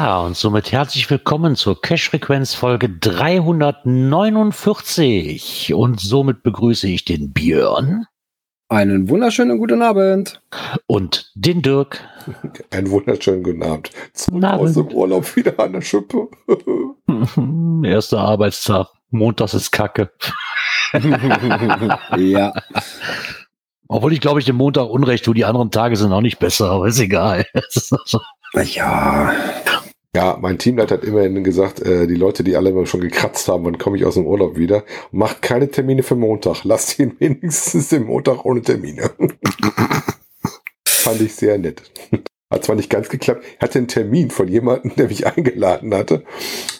Ja, und somit herzlich willkommen zur Cash-Frequenz Folge 349. Und somit begrüße ich den Björn. Einen wunderschönen guten Abend. Und den Dirk. Einen wunderschönen guten Abend. Zurück aus dem Urlaub wieder an der Schippe. Erster Arbeitstag. Montags ist Kacke. ja. Obwohl ich glaube, ich den Montag Unrecht tue. Die anderen Tage sind auch nicht besser, aber ist egal. ja. Ja, mein Teamleiter hat immerhin gesagt, äh, die Leute, die alle schon gekratzt haben, wann komme ich aus dem Urlaub wieder, macht keine Termine für Montag. Lasst ihn wenigstens den Montag ohne Termine. Fand ich sehr nett. Hat zwar nicht ganz geklappt, ich hatte einen Termin von jemandem, der mich eingeladen hatte.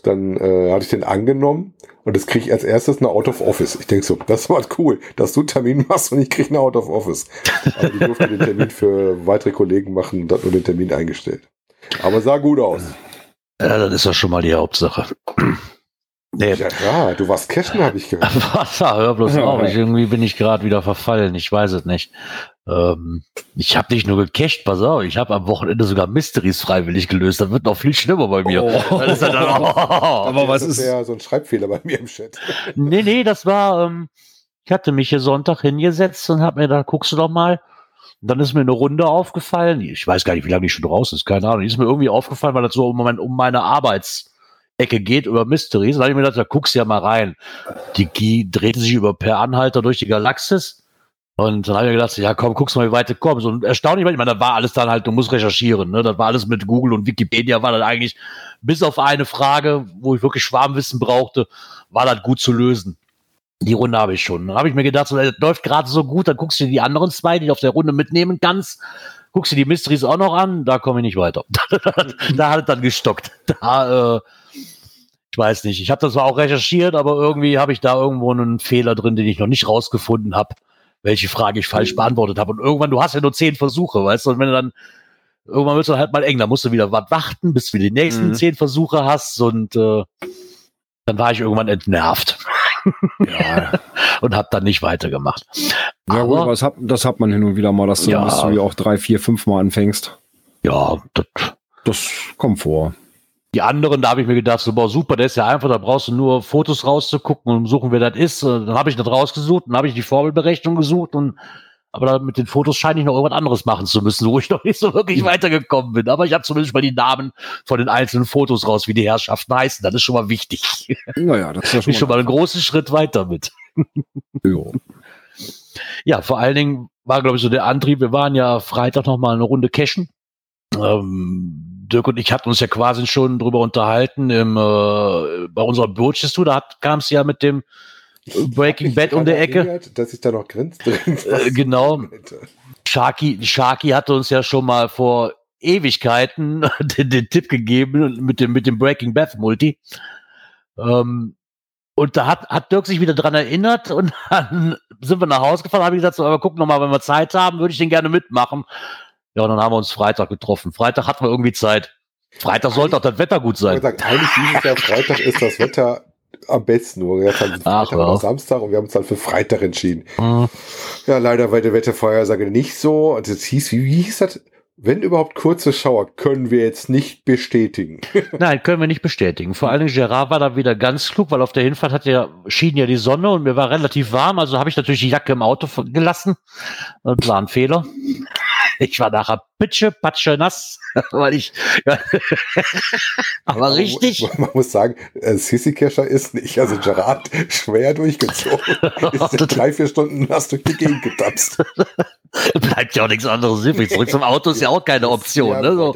Dann äh, hatte ich den angenommen und das kriege ich als erstes eine Out of Office. Ich denke so, das war cool, dass du einen Termin machst und ich kriege eine Out of Office. Aber die durfte den Termin für weitere Kollegen machen und hat nur den Termin eingestellt. Aber sah gut aus. Ja, das ist doch schon mal die Hauptsache. Nee. Ja, ja, du warst cashen, habe ich gehört. Was? Hör bloß auf. Ich, irgendwie bin ich gerade wieder verfallen. Ich weiß es nicht. Ähm, ich habe nicht nur gecached, pass auf. Ich habe am Wochenende sogar Mysteries freiwillig gelöst. Das wird noch viel schlimmer bei mir. Oh. Das ist dann, oh. Aber was das ist ja so ein Schreibfehler bei mir im Chat? Nee, nee, das war. Ähm, ich hatte mich hier Sonntag hingesetzt und habe mir da guckst du doch mal. Und dann ist mir eine Runde aufgefallen. Ich weiß gar nicht, wie lange die schon raus ist. Keine Ahnung. Die ist mir irgendwie aufgefallen, weil das so um, mein, um meine Arbeitsecke geht über Mysteries. Da habe ich mir gedacht, da guckst ja mal rein. Die, die drehten sich über Per Anhalter durch die Galaxis. Und dann habe ich mir gedacht, ja komm, guckst mal, wie weit du kommst. Und erstaunlich, ich meine, da war alles dann halt, du musst recherchieren. Ne? Das war alles mit Google und Wikipedia, war das eigentlich, bis auf eine Frage, wo ich wirklich Schwarmwissen brauchte, war das gut zu lösen. Die Runde habe ich schon. Dann habe ich mir gedacht, so, das läuft gerade so gut, dann guckst du die anderen zwei, die du auf der Runde mitnehmen kannst, guckst du die Mysteries auch noch an, da komme ich nicht weiter. da hat es dann gestockt. Da, äh, ich weiß nicht. Ich habe das zwar auch recherchiert, aber irgendwie habe ich da irgendwo einen Fehler drin, den ich noch nicht rausgefunden habe, welche Frage ich falsch beantwortet habe. Und irgendwann, du hast ja nur zehn Versuche, weißt du, und wenn du dann irgendwann wird es dann halt mal eng, da musst du wieder was warten, bis du die nächsten mhm. zehn Versuche hast und äh, dann war ich irgendwann entnervt. Ja. und habe dann nicht weitergemacht. Ja, aber, gut, das, hat, das hat man hin und wieder mal, dass du, ja, dass du auch drei, vier, fünf Mal anfängst. Ja, das, das kommt vor. Die anderen, da habe ich mir gedacht, so, boah, super, der ist ja einfach, da brauchst du nur Fotos rauszugucken und suchen, wer das ist. Dann habe ich das rausgesucht, dann habe ich die Formelberechnung gesucht und aber mit den Fotos scheine ich noch irgendwas anderes machen zu müssen, wo ich noch nicht so wirklich weitergekommen bin. Aber ich habe zumindest mal die Namen von den einzelnen Fotos raus, wie die Herrschaften heißen. Das ist schon mal wichtig. Naja, das ist ja schon, mal, schon mal einen großen Schritt weiter mit. jo. Ja, vor allen Dingen war, glaube ich, so der Antrieb. Wir waren ja Freitag noch mal eine Runde cashen. Ähm, Dirk und ich hatten uns ja quasi schon drüber unterhalten im, äh, bei unserer Birches Tour. Da kam es ja mit dem Breaking Bad um der Ecke. Erinnert, dass ich da noch grinst. Äh, genau. Sharky, Sharky hatte uns ja schon mal vor Ewigkeiten den, den Tipp gegeben mit dem, mit dem Breaking Bad Multi. Ähm, und da hat, hat Dirk sich wieder dran erinnert und dann sind wir nach Hause gefahren, habe ich gesagt, so, aber guck noch mal, wenn wir Zeit haben, würde ich den gerne mitmachen. Ja, und dann haben wir uns Freitag getroffen. Freitag hatten wir irgendwie Zeit. Freitag sollte auch das Wetter gut sein. Gesagt, eigentlich dieses Jahr Freitag ist das Wetter am besten. Nur jetzt haben Freitag Ach, oder Samstag und wir haben uns dann für Freitag entschieden. Mhm. Ja, leider war die Wettervorhersage nicht so. Und es hieß, wie, wie hieß das? Wenn überhaupt kurze Schauer, können wir jetzt nicht bestätigen. Nein, können wir nicht bestätigen. Vor allem Gerard war da wieder ganz klug, weil auf der Hinfahrt hat ja, schien ja die Sonne und mir war relativ warm, also habe ich natürlich die Jacke im Auto gelassen. Das war ein Fehler. Ich war nachher pitsche, patsche, nass, weil ich, ja, aber richtig. Man, man muss sagen, äh, Sissy Kescher ist nicht, also Gerard schwer durchgezogen. ist drei, vier Stunden nass durch die Gegend getapst. Bleibt ja auch nichts anderes übrig. Zurück zum Auto ist ja auch keine Option. Ja, ne? so.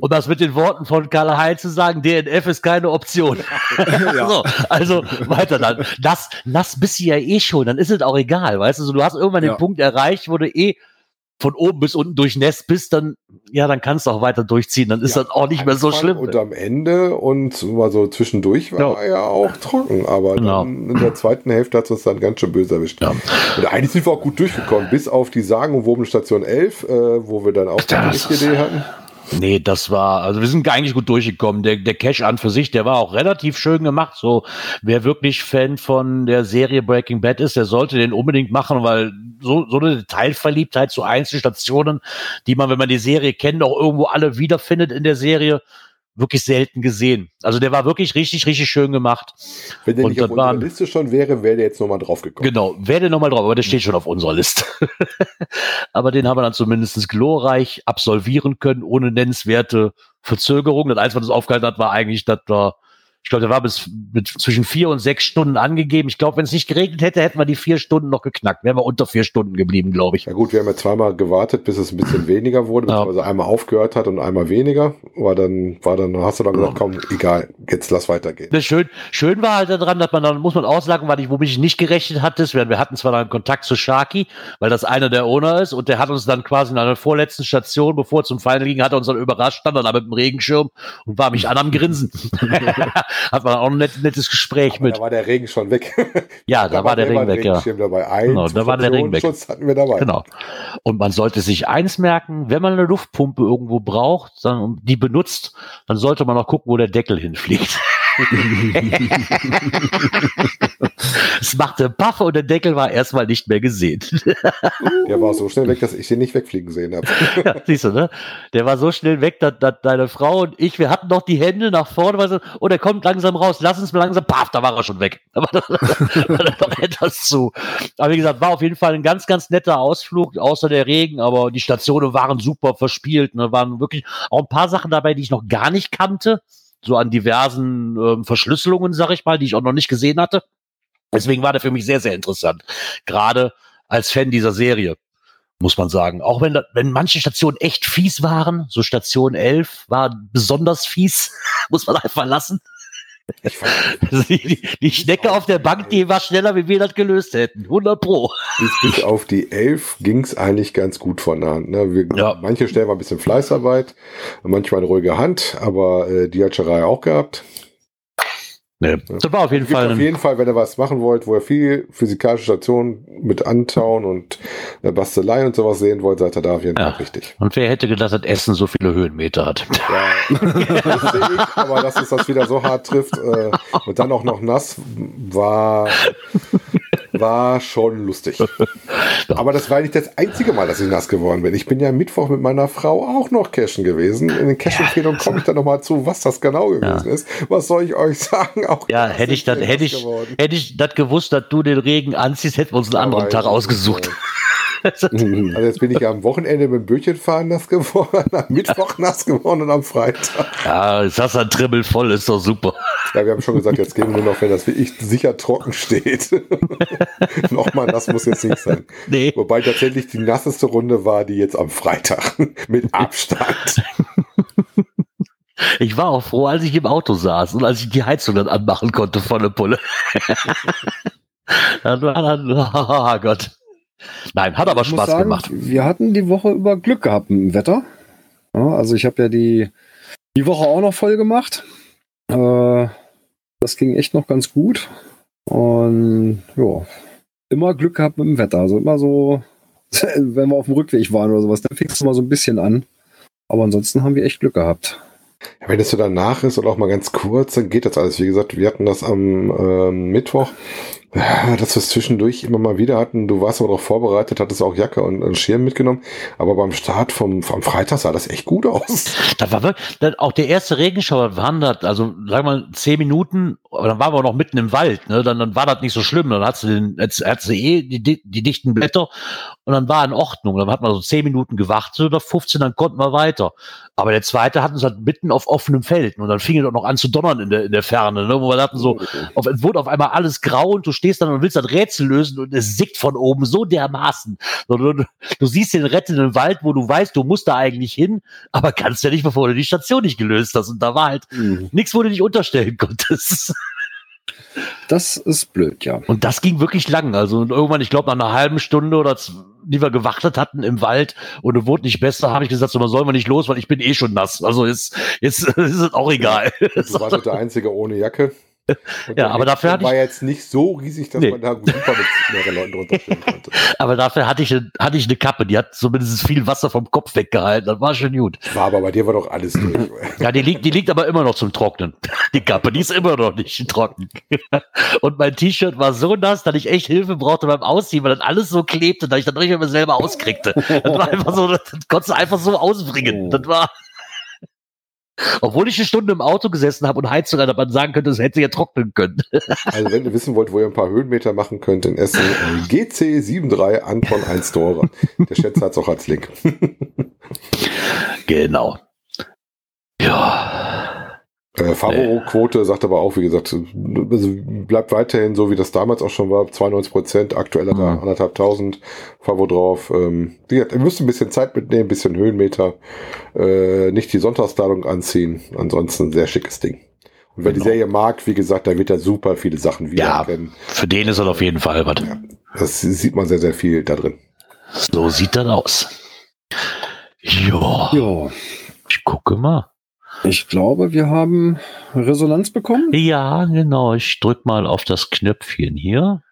Und das mit den Worten von Karl Heinz zu sagen, DNF ist keine Option. ja. so, also weiter dann. Das, nass bist du ja eh schon, dann ist es auch egal, weißt du, so, du hast irgendwann den Punkt erreicht, wo du eh von oben bis unten durchnässt bist, dann, ja, dann kannst du auch weiter durchziehen. Dann ist Ja, das auch nicht mehr so schlimm. Und am Ende und mal so zwischendurch war er ja auch trocken, aber Genau. in der zweiten Hälfte hat es uns dann ganz schön böse erwischt. Ja. Und eigentlich sind wir auch gut durchgekommen, bis auf die sagenumwobene Station 11, äh, wo wir dann auch die Idee hatten. Nee, das war, also wir sind eigentlich gut durchgekommen. Der, der Cache an für sich, der war auch relativ schön gemacht. So, wer wirklich Fan von der Serie Breaking Bad ist, der sollte den unbedingt machen, weil so, so eine Detailverliebtheit zu Einzelstationen, die man, wenn man die Serie kennt, auch irgendwo alle wiederfindet in der Serie, wirklich selten gesehen. Also der war wirklich richtig, richtig schön gemacht. Wenn der Und nicht auf unserer waren- Liste schon wäre, wäre der jetzt nochmal drauf gekommen. Genau, wer denn nochmal drauf, aber der steht schon auf unserer Liste. aber den haben wir dann zumindest glorreich absolvieren können, ohne nennenswerte Verzögerung. Das Einzige, was uns aufgehalten hat, war eigentlich, dass wir, ich glaube, der war bis mit zwischen vier und sechs Stunden angegeben. Ich glaube, wenn es nicht geregnet hätte, hätten wir die vier Stunden noch geknackt. Wären wir unter vier Stunden geblieben, glaube ich. Ja gut, wir haben ja zweimal gewartet, bis es ein bisschen weniger wurde, Ja. beziehungsweise einmal aufgehört hat und einmal weniger. Aber dann war dann, hast du dann gesagt, komm, egal, jetzt lass weitergehen. Das schön, schön war halt daran, dass man dann, muss man auch sagen, weil ich, womit ich nicht gerechnet hatte, wir, hatten zwar dann Kontakt zu Sharky, weil das einer der Owner ist und der hat uns dann quasi in einer vorletzten Station, bevor es zum Final ging, hat er uns dann überrascht, stand dann da mit dem Regenschirm und war mich an am Grinsen. hat man auch ein net, nettes Gespräch Aber mit. da war der Regen schon weg. Ja, da, war der Regen weg, ja. Dabei. Ein Genau, da war der Regen weg. Hatten wir dabei. Genau. Und man sollte sich eins merken, wenn man eine Luftpumpe irgendwo braucht, dann, die benutzt, dann sollte man auch gucken, wo der Deckel hinfliegt. es machte Puff und der Deckel war erstmal nicht mehr gesehen. Der war so schnell weg, dass ich den nicht wegfliegen sehen habe. ja, siehst du, ne? Der war so schnell weg, dass, dass deine Frau und ich, wir hatten noch die Hände nach vorne, weil so, oh, der kommt langsam raus, lass uns mal langsam, paf, da war er schon weg. Da war, da war etwas zu. Aber wie gesagt, war auf jeden Fall ein ganz, ganz netter Ausflug, außer der Regen, aber die Stationen waren super verspielt, ne? waren wirklich auch ein paar Sachen dabei, die ich noch gar nicht kannte, so an diversen ähm, Verschlüsselungen, sag ich mal, die ich auch noch nicht gesehen hatte. Deswegen war der für mich sehr, sehr interessant. Gerade als Fan dieser Serie muss man sagen. Auch wenn, wenn manche Stationen echt fies waren, so Station 11 war besonders fies, muss man einfach lassen. Also die, die, die Schnecke auf der Bank, die war schneller, wie wir das gelöst hätten. 100 Pro. bis, bis auf die 11 ging es eigentlich ganz gut von der Hand. Ne? Wir, Ja. Manche Stellen war ein bisschen Fleißarbeit, manchmal eine ruhige Hand, aber äh, die hat Scherei auch gehabt. Nee, das war auf jeden Fall. auf jeden Fall, wenn ihr was machen wollt, wo ihr viel physikalische Stationen mit Antauen und äh, Bastelei und sowas sehen wollt, seid ihr da auf jeden Ja. Fall richtig. und wer hätte gedacht, dass Essen so viele Höhenmeter hat? Ja, das sehe ich, aber dass es das wieder so hart trifft äh, und dann auch noch nass, war, war schon lustig. Aber das war nicht das einzige Mal, dass ich nass geworden bin. Ich bin ja Mittwoch mit meiner Frau auch noch cashen gewesen. In den Cash-Empfehlungen komme ich dann nochmal zu, was das genau gewesen ist. Was soll ich euch sagen? Auch Ja, hätte ich das, hätte ich, geworden. hätte ich das gewusst, dass du den Regen anziehst, hätten wir uns einen anderen Tag ausgesucht. Also jetzt bin ich ja am Wochenende mit dem Bötchenfahren nass geworden, am Mittwoch nass geworden und am Freitag. ja, hast du ein Trimmel voll, ist doch super. Ja, wir haben schon gesagt, jetzt gehen wir nur noch, wenn das wirklich sicher trocken steht. Nochmal, das muss jetzt nicht sein. Nee. Wobei tatsächlich die nasseste Runde war die jetzt am Freitag mit Abstand. Ich war auch froh, als ich im Auto saß und als ich die Heizung dann anmachen konnte volle Pulle. dann war dann, oh Gott. Nein, hat aber Ich Spaß sagen, gemacht. Wir hatten die Woche über Glück gehabt mit dem Wetter. Ja, also ich habe ja die, die Woche auch noch voll gemacht. Äh, das ging echt noch ganz gut. Und ja, immer Glück gehabt mit dem Wetter. Also immer so, wenn wir auf dem Rückweg waren oder sowas, dann fing es mal so ein bisschen an. Aber ansonsten haben wir echt Glück gehabt. Ja, wenn es so danach ist oder auch mal ganz kurz, dann geht das alles. Wie gesagt, wir hatten das am ähm, Mittwoch, dass wir es zwischendurch immer mal wieder hatten. Du warst aber darauf vorbereitet, hattest auch Jacke und einen Schirm mitgenommen. Aber beim Start vom, vom Freitag sah das echt gut aus. Das war wirklich, das, auch der erste Regenschauer waren das, also sag mal, zehn Minuten, aber dann waren wir noch mitten im Wald, ne? Dann, dann war das nicht so schlimm. Dann hast du den, jetzt hast du eh die, die, die dichten Blätter und dann war in Ordnung. Dann hat man so zehn Minuten gewartet oder 15, dann konnten wir weiter. Aber der zweite hat uns halt mitten auf offenem Feld und dann fing es doch noch an zu donnern in der, in der Ferne, ne? Wo wir hatten so, auf, es wurde auf einmal alles grau und du stehst dann und willst das Rätsel lösen und es sickt von oben so dermaßen. Du, du, siehst den rettenden Wald, wo du weißt, du musst da eigentlich hin, aber kannst ja nicht, bevor du die Station nicht gelöst hast. Und da war halt nichts, wo du dich unterstellen konntest. Das ist blöd, ja. Und das ging wirklich lang. Also und irgendwann, ich glaube, nach einer halben Stunde oder die wir gewartet hatten im Wald und es wurde nicht besser, habe ich gesagt, so, man soll wir nicht los, weil ich bin eh schon nass. Also jetzt, jetzt ist es auch egal. Du warst der Einzige ohne Jacke. Ja, aber dafür hatte war jetzt nicht so riesig, dass Nee. man da super mit mehreren Leuten drunter stehen konnte. Aber dafür hatte ich, hatte ich eine Kappe, die hat zumindest viel Wasser vom Kopf weggehalten. Das war schon gut. War aber bei dir war doch alles durch. Ja, die liegt, die liegt aber immer noch zum Trocknen. Die Kappe, die ist immer noch nicht trocken. Und mein T-Shirt war so nass, dass ich echt Hilfe brauchte beim Ausziehen, weil das alles so klebte, dass ich dann richtig immer selber auskriegte. Das war einfach so, das konntest du einfach so ausbringen. Das war, obwohl ich eine Stunde im Auto gesessen habe und Heizung an, dass man sagen könnte, es hätte ja trocknen können. Also wenn ihr wissen wollt, wo ihr ein paar Höhenmeter machen könnt, in Essen, äh, GC73 Anton 1 Tore. Der Schätzer hat es auch als Link. Genau. Ja. Äh, Favo-Quote sagt aber auch, wie gesagt, also bleibt weiterhin so, wie das damals auch schon war, 92 Prozent, aktuell hat er Mhm. anderthalbtausend Favo drauf. Ähm, wie gesagt, ihr müsst ein bisschen Zeit mitnehmen, ein bisschen Höhenmeter, äh, nicht die Sonntagsladung anziehen, ansonsten sehr schickes Ding. Und wer die Genau. Serie mag, wie gesagt, da wird er super viele Sachen wiedererkennen. Für den ist das auf jeden Fall was. Das sieht man sehr, sehr viel da drin. So sieht das aus. Ja, Ja, ich gucke mal. Ich glaube, wir haben Resonanz bekommen. Ja, genau. Ich drück mal auf das Knöpfchen hier.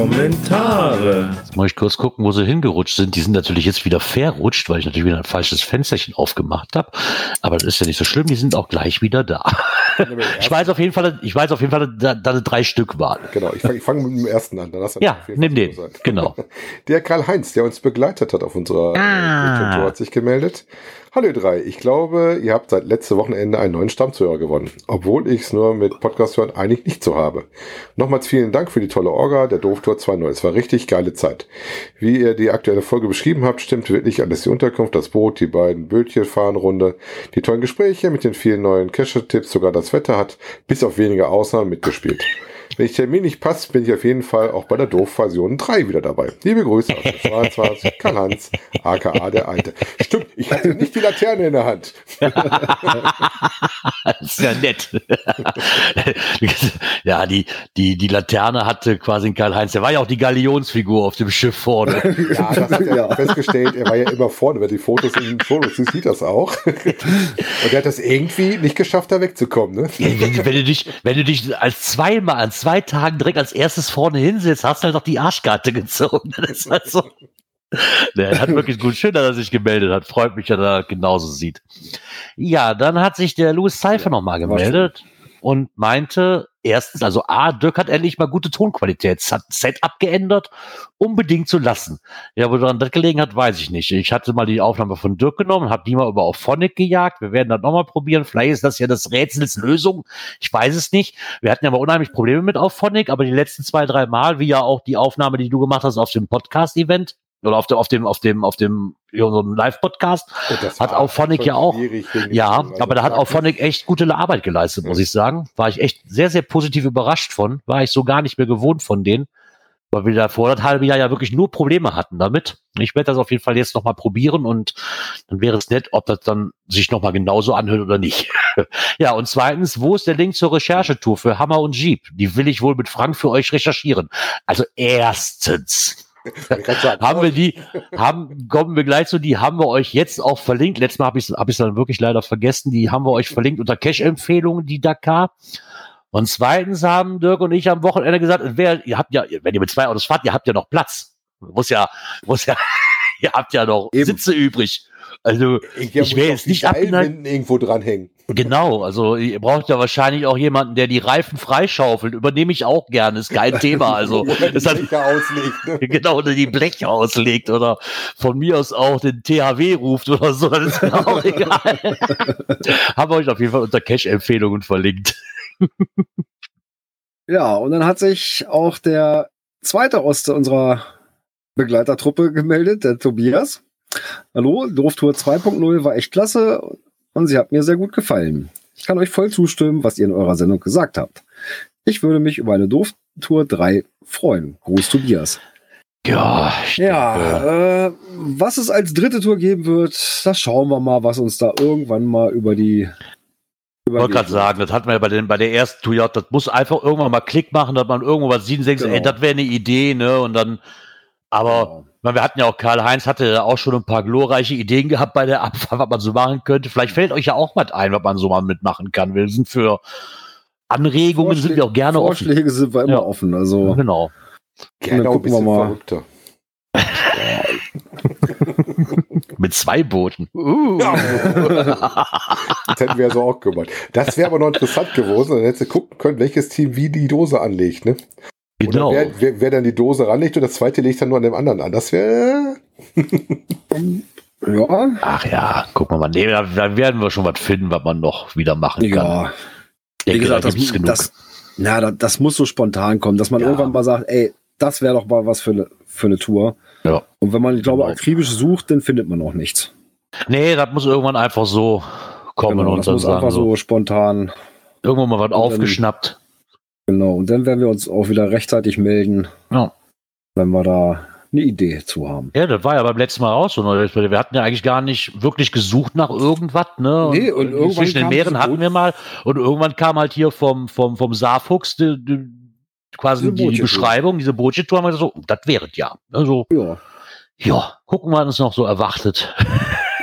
Kommentare. Jetzt muss ich kurz gucken, wo sie hingerutscht sind. Die sind natürlich jetzt wieder verrutscht, weil ich natürlich wieder ein falsches Fensterchen aufgemacht habe. Aber das ist ja nicht so schlimm. Die sind auch gleich wieder da. Ich weiß auf jeden Fall, ich weiß auf jeden Fall, da, da es drei Stück waren. Genau, ich fange fang mit dem ersten an. Ja, nimm den. sein. Genau. Der Karl-Heinz, der uns begleitet hat auf unserer Ah. äh, Tour, hat sich gemeldet. Hallo ihr drei, ich glaube, ihr habt seit letzte Wochenende einen neuen Stammzuhörer gewonnen, obwohl ich es nur mit Podcast hören eigentlich nicht so habe. Nochmals vielen Dank für die tolle Orga, der Dooftour 2.0. Es war richtig geile Zeit. Wie ihr die aktuelle Folge beschrieben habt, stimmt wirklich alles. Die Unterkunft, das Boot, die beiden Bötchenfahrenrunde, die tollen Gespräche mit den vielen neuen Cache-Tipps, sogar das Wetter hat bis auf wenige Ausnahmen mitgespielt. Wenn ich Termin nicht passt, bin ich auf jeden Fall auch bei der Doof-Version 3 wieder dabei. Liebe Grüße aus der 22, Karl-Hans, aka der Alte. Stimmt, ich hatte nicht die Laterne in der Hand. Das ist ja nett. ja, die, die, die Laterne hatte quasi ein Karl-Heinz. Der war ja auch die Galionsfigur auf dem Schiff vorne. Ja, das hat er Ja. festgestellt. Er war ja immer vorne, wer die Fotos in den Fotos sieht, sieht das auch. Und er hat das irgendwie nicht geschafft, da wegzukommen. Ne? wenn, wenn, du dich, wenn du dich als zweimal an zwei Tagen direkt als erstes vorne hinsetzt, hast du halt noch die Arschkarte gezogen. Das ist halt so. Der hat wirklich gut, schön, dass er sich gemeldet hat. Freut mich, dass er genauso sieht. Ja, dann hat sich der Louis Cypher Ja, nochmal gemeldet und meinte, erstens, also A, Dirk hat endlich mal gute Tonqualität, hat Setup geändert, unbedingt zu lassen. Ja, wo daran das gelegen hat, weiß ich nicht. Ich hatte mal die Aufnahme von Dirk genommen, habe die mal über auf Phonic gejagt. Wir werden das nochmal probieren. Vielleicht ist das ja das Rätsels Lösung. Ich weiß es nicht. Wir hatten ja mal unheimlich Probleme mit auf Phonic, aber die letzten zwei, drei Mal, wie ja auch die Aufnahme, die du gemacht hast auf dem Podcast-Event oder auf dem, auf dem, auf dem, auf dem, ja, so einem Live-Podcast, Hat Auphonic schon ja auch. ja, also aber da hat auch Phonic echt gute Arbeit geleistet, muss ich sagen. War ich echt sehr, sehr positiv überrascht von. War ich so gar nicht mehr gewohnt von denen. Weil wir da vor das halbe Jahr ja wirklich nur Probleme hatten damit. Ich werde das auf jeden Fall jetzt nochmal probieren und dann wäre es nett, ob das dann sich nochmal genauso anhört oder nicht. ja, und zweitens, wo ist der Link zur Recherchetour für Hammer und Jeep? Die will ich wohl mit Frank für euch recherchieren. Also erstens, haben wir die, haben, kommen wir gleich zu, die haben wir euch jetzt auch verlinkt. Letztes Mal habe ich es hab ich's dann wirklich leider vergessen. Die haben wir euch verlinkt unter Cash-Empfehlungen, die Dakar. Und zweitens haben Dirk und ich am Wochenende gesagt, wer, ihr habt ja, wenn ihr mit zwei Autos fahrt, ihr habt ja noch Platz. Muss ja, muss ja, ihr habt ja noch Eben. Sitze übrig. Also, ich, ich wäre jetzt nicht abgeneigt. Irgendwo dranhängen. Genau, also ihr braucht ja wahrscheinlich auch jemanden, der die Reifen freischaufelt. Übernehme ich auch gerne, ist kein Thema. Also Oder die ist halt, Blecher auslegt. Ne? genau, oder die Bleche auslegt oder von mir aus auch den THW ruft oder so, das ist mir auch egal. Haben wir euch auf jeden Fall unter Cash-Empfehlungen verlinkt. Ja, und dann hat sich auch der zweite aus unserer Begleitertruppe gemeldet, der Tobias. Hallo, Dooftour 2.0 war echt klasse und sie hat mir sehr gut gefallen. Ich kann euch voll zustimmen, was ihr in eurer Sendung gesagt habt. Ich würde mich über eine Dooftour 3 freuen. Gruß Tobias. Ja, Ja, äh, was es als dritte Tour geben wird, das schauen wir mal, was uns da irgendwann mal über die. Ich wollte gerade sagen, das hatten wir ja bei, den, bei der ersten Tour, ja, das muss einfach irgendwann mal Klick machen, dass man irgendwo was sieht und denkt, Genau. ey, das wäre eine Idee, ne? Und dann, aber ich meine, wir hatten ja auch Karl-Heinz, hatte ja auch schon ein paar glorreiche Ideen gehabt bei der Abfahrt, was man so machen könnte. Vielleicht fällt euch ja auch was ein, was man so mal mitmachen kann. Wir sind für Anregungen, sind wir auch gerne offen. Vorschläge sind wir immer Ja. offen. Also, Genau. Gerne ein gucken wir mal. verrückter. Mit zwei Booten. Uh. Das hätten wir ja so auch gemacht. Das wäre aber noch interessant gewesen. Dann hättest du gucken können, welches Team wie die Dose anlegt. Ne? Genau. Wer, wer, wer dann die Dose ranlegt und das zweite legt dann nur an dem anderen an. Das wäre. ja, Ach ja, gucken wir mal. Nee, da, da werden wir schon was finden, was man noch wieder machen kann. ja. Denke, Wie gesagt, da das, gibt's genug. das, na, das, das muss so spontan kommen, dass man Ja. irgendwann mal sagt, ey, das wäre doch mal was für eine, für eine Tour. Ja. Und wenn man, ich glaube, Genau. akribisch sucht, dann findet man auch nichts. nee, das muss irgendwann einfach so kommen Genau, und das muss sagen einfach so, so spontan. irgendwann mal was dann- aufgeschnappt. Genau. Und dann werden wir uns auch wieder rechtzeitig melden, Ja. wenn wir da eine Idee zu haben. Ja, das war ja beim letzten Mal auch so. ne? Wir hatten ja eigentlich gar nicht wirklich gesucht nach irgendwas, ne? Nee, und irgendwann zwischen den Meeren hatten wir mal und irgendwann kam halt hier vom, vom, vom Saarfuchs die, die, quasi Diese die. Beschreibung, diese Bootje-Tour, haben wir so, das wäre es ja. Also, Ja. ja, gucken, was uns noch so erwartet.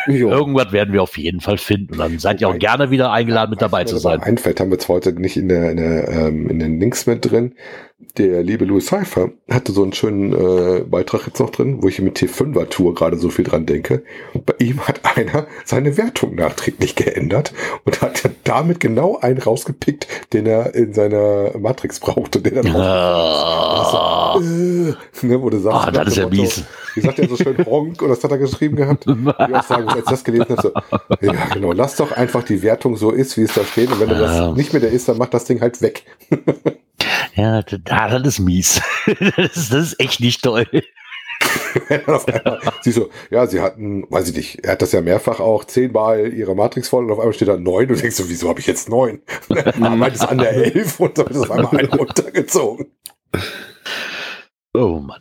ja. Irgendwas werden wir auf jeden Fall finden. Und dann seid ihr auch gerne wieder eingeladen, mit dabei zu sein. Einfällt, haben wir zwar heute nicht in, der, in, der, ähm, in den Links mit drin. Der liebe Louis Cypher hatte so einen schönen äh, Beitrag jetzt noch drin, wo ich mit T5er Tour gerade so viel dran denke. Bei ihm hat einer seine Wertung nachträglich geändert und hat damit genau einen rausgepickt, den er in seiner Matrix brauchte, den er dann Ah, äh, ne, wo du sagst, Ah, das ist ja mies. Wie sagt er so schön Honk und das hat er geschrieben gehabt? Ich auch sagen, als ich das gelesen habe, so, ja genau, lass doch einfach die Wertung so ist, wie es da steht und wenn du das nicht mehr der ist, dann mach das Ding halt weg. Ja, das, ah, das ist mies. das, ist, das ist echt nicht toll. Auf einmal, sie so, ja, sie hatten, weiß ich nicht, er hat das ja mehrfach auch zehnmal ihre Matrix voll und auf einmal steht da neun und du denkst so, wieso habe ich jetzt neun? Arbeit ist an der elf und dann ist auf einmal ein runtergezogen. Oh Mann.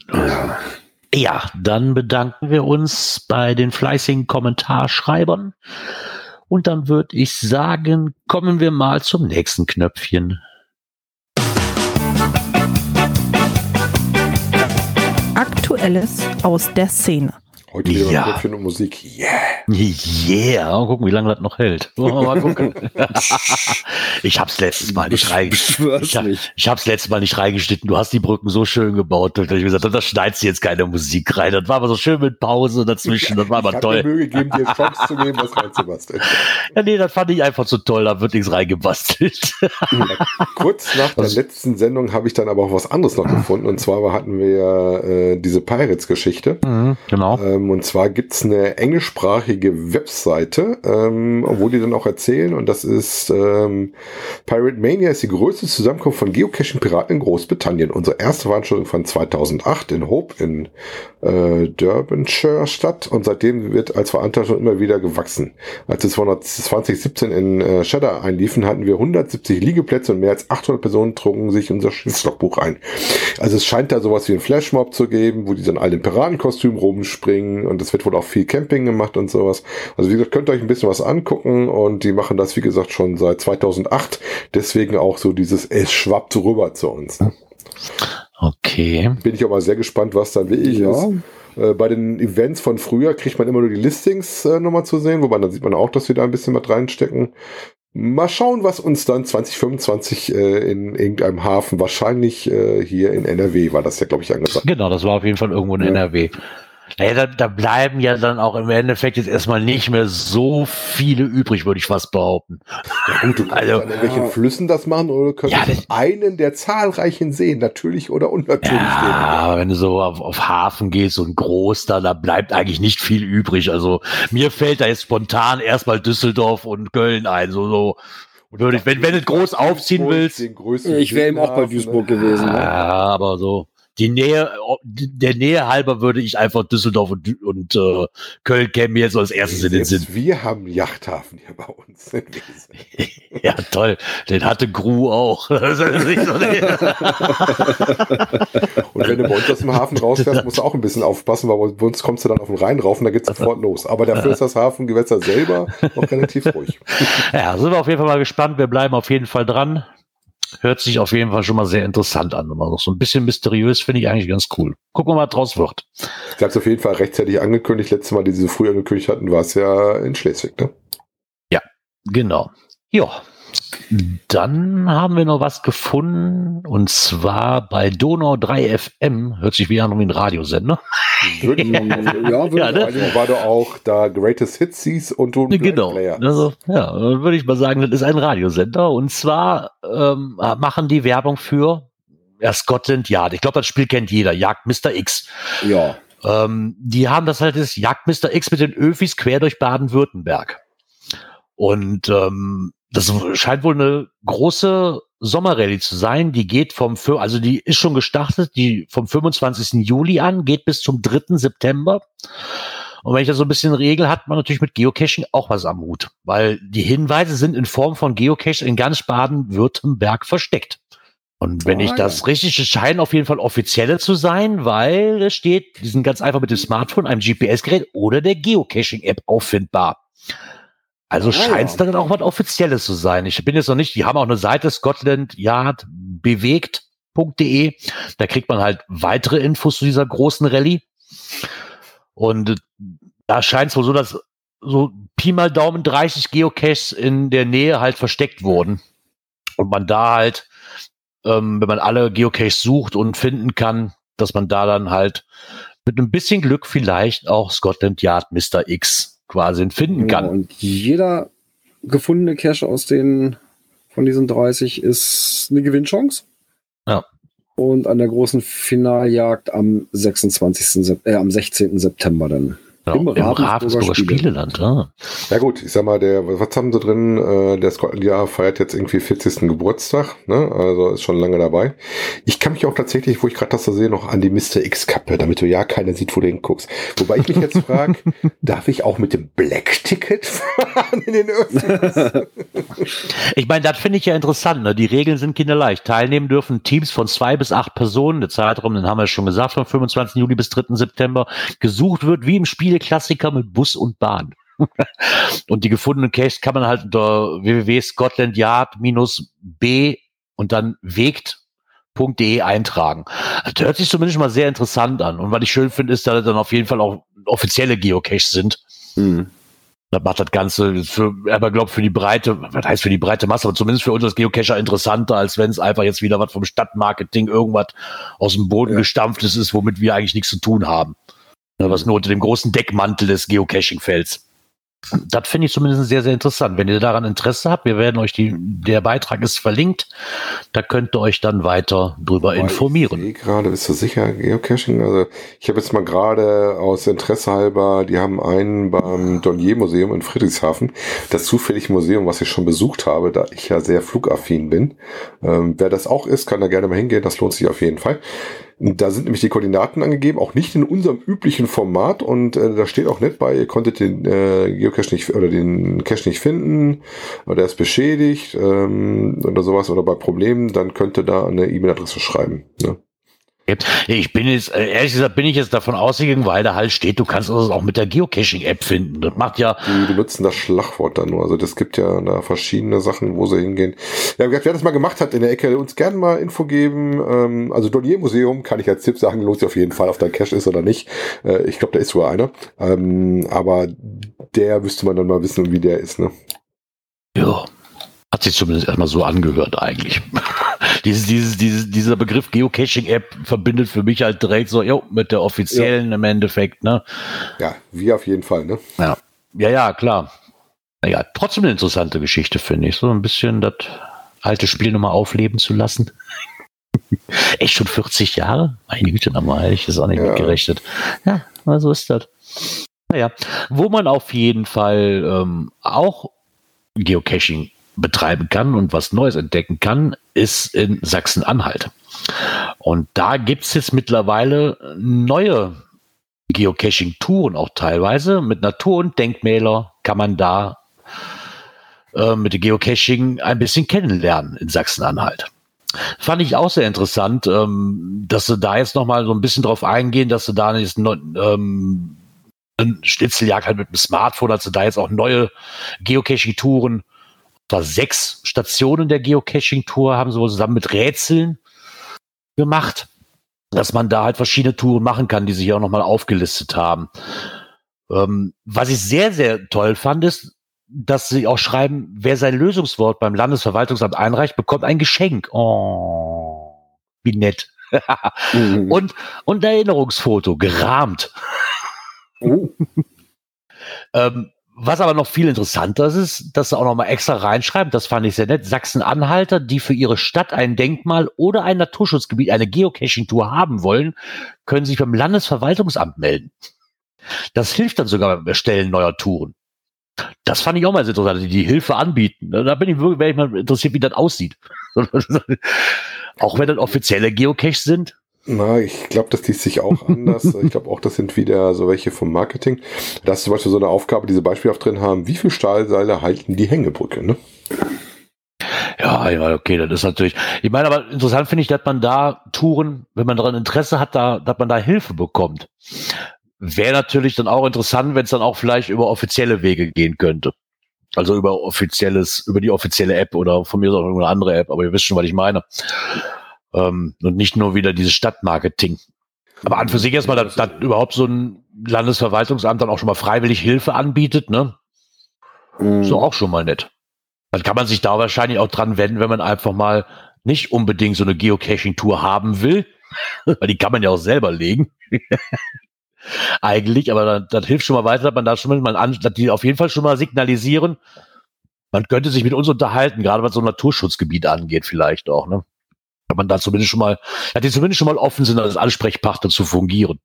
Ja, dann bedanken wir uns bei den fleißigen Kommentarschreibern. Und dann würde ich sagen, kommen wir mal zum nächsten Knöpfchen. Aktuelles aus der Szene. Heute wieder Ja. ja. Knöpfchen und Musik. Yeah. Yeah, mal gucken, wie lange das noch hält. Mal gucken. ich hab's letztes Mal nicht reingeschnitten. Ich, hab- ich hab's letztes Mal nicht reingeschnitten. Du hast die Brücken so schön gebaut, dass ich gesagt habe, da schneidest du jetzt keine Musik rein. Das war aber so schön mit Pause dazwischen. Das war ich aber habe toll. mir Mühe gegeben, dir Chance zu geben, was reinzubasteln. Ja, nee, das fand ich einfach so toll. Da wird nichts reingebastelt. Kurz nach der letzten Sendung habe ich dann aber auch was anderes noch gefunden. Und zwar hatten wir ja äh, diese Pirates-Geschichte. genau. Ähm, und zwar gibt's eine englischsprachige Webseite, ähm, wo die dann auch erzählen, und das ist ähm, Pirate Mania ist die größte Zusammenkunft von Geocaching-Piraten in Großbritannien. Unsere erste Veranstaltung von 2008 in Hope in äh, Derbyshire statt und seitdem wird als Veranstaltung immer wieder gewachsen. Als wir 2017 in äh, Cheddar einliefen, hatten wir 170 Liegeplätze und mehr als 800 Personen trugen sich unser Schiffslogbuch ein. Also es scheint da sowas wie ein Flashmob zu geben, wo die dann alle in Piratenkostüm rumspringen und es wird wohl auch viel Camping gemacht und sowas. Also wie gesagt, könnt ihr euch ein bisschen was angucken und die machen das, wie gesagt, schon seit 2008. Deswegen auch so dieses, es schwappt rüber zu uns. Okay. Bin ich aber sehr gespannt, was dann wirklich Ja. ist. Äh, bei den Events von früher kriegt man immer nur die Listings äh, nochmal zu sehen, wobei dann sieht man auch, dass wir da ein bisschen was reinstecken. Mal schauen, was uns dann 2025 äh, in irgendeinem Hafen, wahrscheinlich äh, hier in NRW, war das ja, glaube ich, angesagt. Genau, das war auf jeden Fall irgendwo in Ja. NRW. Naja, da, da bleiben ja dann auch im Endeffekt jetzt erstmal nicht mehr so viele übrig, würde ich fast behaupten. Ja, gut, du Also- an irgendwelchen Flüssen das machen oder du könntest Ja, das- einen der zahlreichen Seen, natürlich oder unnatürlich, Ja, aber wenn du so auf, auf Hafen gehst und groß, da, da bleibt eigentlich nicht viel übrig. Also mir fällt da jetzt spontan erstmal Düsseldorf und Köln ein. So, so. Würde ich, wenn, wenn du groß aufziehen willst, Ich wäre eben auch bei Duisburg ne? gewesen. ja, Ne? aber so. Die Nähe, der Nähe halber würde ich einfach Düsseldorf und, und äh, Köln kämen mir jetzt als erstes in den Sinn. Wir haben einen Yachthafen hier bei uns. ja, toll. Den hatte Gru auch. und wenn du bei uns aus dem Hafen rausfährst, musst du auch ein bisschen aufpassen, weil bei uns kommst du dann auf den Rhein rauf und da geht's sofort los. Aber dafür ist das Hafengewässer selber noch relativ ruhig. Ja, sind wir auf jeden Fall mal gespannt. Wir bleiben auf jeden Fall dran. Hört sich auf jeden Fall schon mal sehr interessant an. Immer noch so ein bisschen mysteriös finde ich eigentlich ganz cool. Gucken wir mal, was draus wird. Ich habe es auf jeden Fall rechtzeitig angekündigt. Letztes Mal, die sie früh angekündigt hatten, war es ja in Schleswig, ne? Ja, genau. Ja, dann haben wir noch was gefunden und zwar bei Donau 3 FM. Hört sich wie an wie ein Radiosender. Würde, ja, würde ja, ne? war doch auch da Greatest Hits hieß und du Genau. Also, ja, dann würde ich mal sagen, das ist ein Radiosender und zwar ähm, machen die Werbung für ja, Scotland Yard. Ich glaube, das Spiel kennt jeder. Jagd Mr. X. Ja. Ähm, die haben das halt das Jagd Mr. X mit den Öfis quer durch Baden-Württemberg. Und ähm, das scheint wohl eine große Sommerrallye zu sein. Die geht vom, also die ist schon gestartet, die vom 25. Juli an, geht bis zum 3. September. Und wenn ich das so ein bisschen regel, hat man natürlich mit Geocaching auch was am Hut, weil die Hinweise sind in Form von Geocache in ganz Baden-Württemberg versteckt. Und wenn oh, ich das richtig scheinen auf jeden Fall offizielle zu sein, weil es steht, die sind ganz einfach mit dem Smartphone, einem GPS-Gerät oder der Geocaching-App auffindbar. Also ah, scheint es ja. dann auch was Offizielles zu sein. Ich bin jetzt noch nicht, die haben auch eine Seite Scotland Yard bewegt.de. Da kriegt man halt weitere Infos zu dieser großen Rallye. Und da scheint es wohl so, dass so Pi mal Daumen 30 Geocaches in der Nähe halt versteckt wurden. Und man da halt, ähm, wenn man alle Geocaches sucht und finden kann, dass man da dann halt mit ein bisschen Glück vielleicht auch Scotland Yard Mr. X quasi finden kann. und jeder gefundene Cache aus den von diesen 30 ist eine Gewinnchance. Ja. Und an der großen Finaljagd am 26. äh, am 16. September dann. Genau, Im, Im Ravensburger, Spieleland. Ah. Ja gut, ich sag mal, der, was haben sie drin? Äh, der Scotland Yard feiert jetzt irgendwie 40. Geburtstag, ne? Also ist schon lange dabei. Ich kann mich auch tatsächlich, wo ich gerade das da sehe, noch an die Mr. X-Kappe, damit du ja keiner sieht, wo du hinguckst. Wobei ich mich jetzt frage, darf ich auch mit dem Black-Ticket fahren in den Öffis? ich meine, das finde ich ja interessant. Ne? Die Regeln sind kinderleicht. Teilnehmen dürfen Teams von zwei bis acht Personen. Der Zeitraum, den haben wir schon gesagt, von 25. Juli bis 3. September. Gesucht wird wie im Spiel Klassiker mit Bus und Bahn. und die gefundenen Caches kann man halt unter www.scotlandyard-b und dann wegt.de eintragen. Das hört sich zumindest mal sehr interessant an. Und was ich schön finde, ist, dass dann auf jeden Fall auch offizielle Geocaches sind. Mhm. Das macht das Ganze für, aber glaube für die breite, was heißt für die breite Masse, aber zumindest für uns als Geocacher interessanter, als wenn es einfach jetzt wieder was vom Stadtmarketing irgendwas aus dem Boden ja. gestampftes ist, womit wir eigentlich nichts zu tun haben. Ne, was nur unter dem großen Deckmantel des Geocaching fällt. Das finde ich zumindest sehr, sehr interessant. Wenn ihr daran Interesse habt, wir werden euch die, der Beitrag ist verlinkt. Da könnt ihr euch dann weiter drüber Boah, informieren. Ich gerade, bist du sicher, Geocaching? Also, ich habe jetzt mal gerade aus Interesse halber, die haben einen beim Dollier Museum in Friedrichshafen. Das zufällig Museum, was ich schon besucht habe, da ich ja sehr flugaffin bin. Ähm, wer das auch ist, kann da gerne mal hingehen. Das lohnt sich auf jeden Fall. Da sind nämlich die Koordinaten angegeben, auch nicht in unserem üblichen Format und äh, da steht auch nicht bei, ihr konntet den äh, Geocache nicht oder den Cache nicht finden oder er ist beschädigt ähm, oder sowas oder bei Problemen, dann könnt ihr da eine E-Mail-Adresse schreiben. Ne? Ich bin jetzt, äh, ehrlich gesagt, bin ich jetzt davon ausgegangen, weil da halt steht, du kannst es auch mit der Geocaching-App finden. Das macht ja. Die benutzen das Schlagwort dann nur. Also das gibt ja da verschiedene Sachen, wo sie hingehen. Ja, wer das mal gemacht hat in der Ecke, uns gerne mal Info geben. Ähm, also Dollier Museum kann ich als Tipp sagen, lohnt sich auf jeden Fall, ob da Cache ist oder nicht. Äh, ich glaube, da ist sogar einer. Ähm, aber der müsste man dann mal wissen, wie der ist, ne? Ja. Hat sich zumindest erstmal so angehört eigentlich. dieses, dieses, dieses, dieser Begriff Geocaching-App verbindet für mich halt direkt so, jo, mit der offiziellen ja. im Endeffekt, ne? Ja, wie auf jeden Fall, ne? Ja, ja, ja klar. Naja, trotzdem eine interessante Geschichte, finde ich. So ein bisschen das alte Spiel nochmal aufleben zu lassen. Echt schon 40 Jahre? Meine Güte, nochmal, hätte ich das auch nicht ja. mitgerechnet. Ja, so ist das. Naja, wo man auf jeden Fall ähm, auch Geocaching betreiben kann und was Neues entdecken kann, ist in Sachsen-Anhalt. Und da gibt es jetzt mittlerweile neue Geocaching-Touren auch teilweise. Mit Natur- und Denkmäler kann man da äh, mit dem Geocaching ein bisschen kennenlernen in Sachsen-Anhalt. Fand ich auch sehr interessant, ähm, dass sie da jetzt nochmal so ein bisschen drauf eingehen, dass sie da jetzt ähm, ein Schnitzeljagd halt mit dem Smartphone, dass sie da jetzt auch neue Geocaching-Touren, zwar sechs Stationen der Geocaching-Tour haben sie wohl zusammen mit Rätseln gemacht, dass man da halt verschiedene Touren machen kann, die sie hier auch nochmal aufgelistet haben. Ähm, was ich sehr, sehr toll fand, ist, dass sie auch schreiben, wer sein Lösungswort beim Landesverwaltungsamt einreicht, bekommt ein Geschenk. Oh, wie nett. mhm. und, und ein Erinnerungsfoto, gerahmt. Oh. ähm, was aber noch viel interessanter ist, dass sie auch noch mal extra reinschreiben, das fand ich sehr nett, Sachsen-Anhalter, die für ihre Stadt ein Denkmal oder ein Naturschutzgebiet, eine Geocaching-Tour haben wollen, können sich beim Landesverwaltungsamt melden. Das hilft dann sogar beim Erstellen neuer Touren. Das fand ich auch mal sehr interessant, die die Hilfe anbieten. Da bin ich wirklich, ich mal interessiert, wie das aussieht. auch wenn das offizielle Geocaches sind. Na, ich glaube, das liest sich auch anders. ich glaube auch, das sind wieder so welche vom Marketing. Da ist zum Beispiel so eine Aufgabe, diese beispielhaft drin haben, wie viel Stahlseile halten die Hängebrücke, ne? Ja, ja, okay, das ist natürlich. Ich meine, aber interessant finde ich, dass man da Touren, wenn man daran Interesse hat, da, dass man da Hilfe bekommt. Wäre natürlich dann auch interessant, wenn es dann auch vielleicht über offizielle Wege gehen könnte. Also über offizielles, über die offizielle App oder von mir aus auch irgendeine andere App, aber ihr wisst schon, was ich meine. Ähm, und nicht nur wieder dieses Stadtmarketing. Aber an für sich erstmal, dass, dass überhaupt so ein Landesverwaltungsamt dann auch schon mal freiwillig Hilfe anbietet, ne? Mhm. Ist auch schon mal nett. Dann kann man sich da wahrscheinlich auch dran wenden, wenn man einfach mal nicht unbedingt so eine Geocaching-Tour haben will. Weil die kann man ja auch selber legen. Eigentlich, aber dann, das hilft schon mal weiter, dass man da schon mal an, dass die auf jeden Fall schon mal signalisieren, man könnte sich mit uns unterhalten, gerade was so ein Naturschutzgebiet angeht, vielleicht auch, ne? Kann man da zumindest schon mal, hat die zumindest schon mal offen sind, als Ansprechpartner zu fungieren.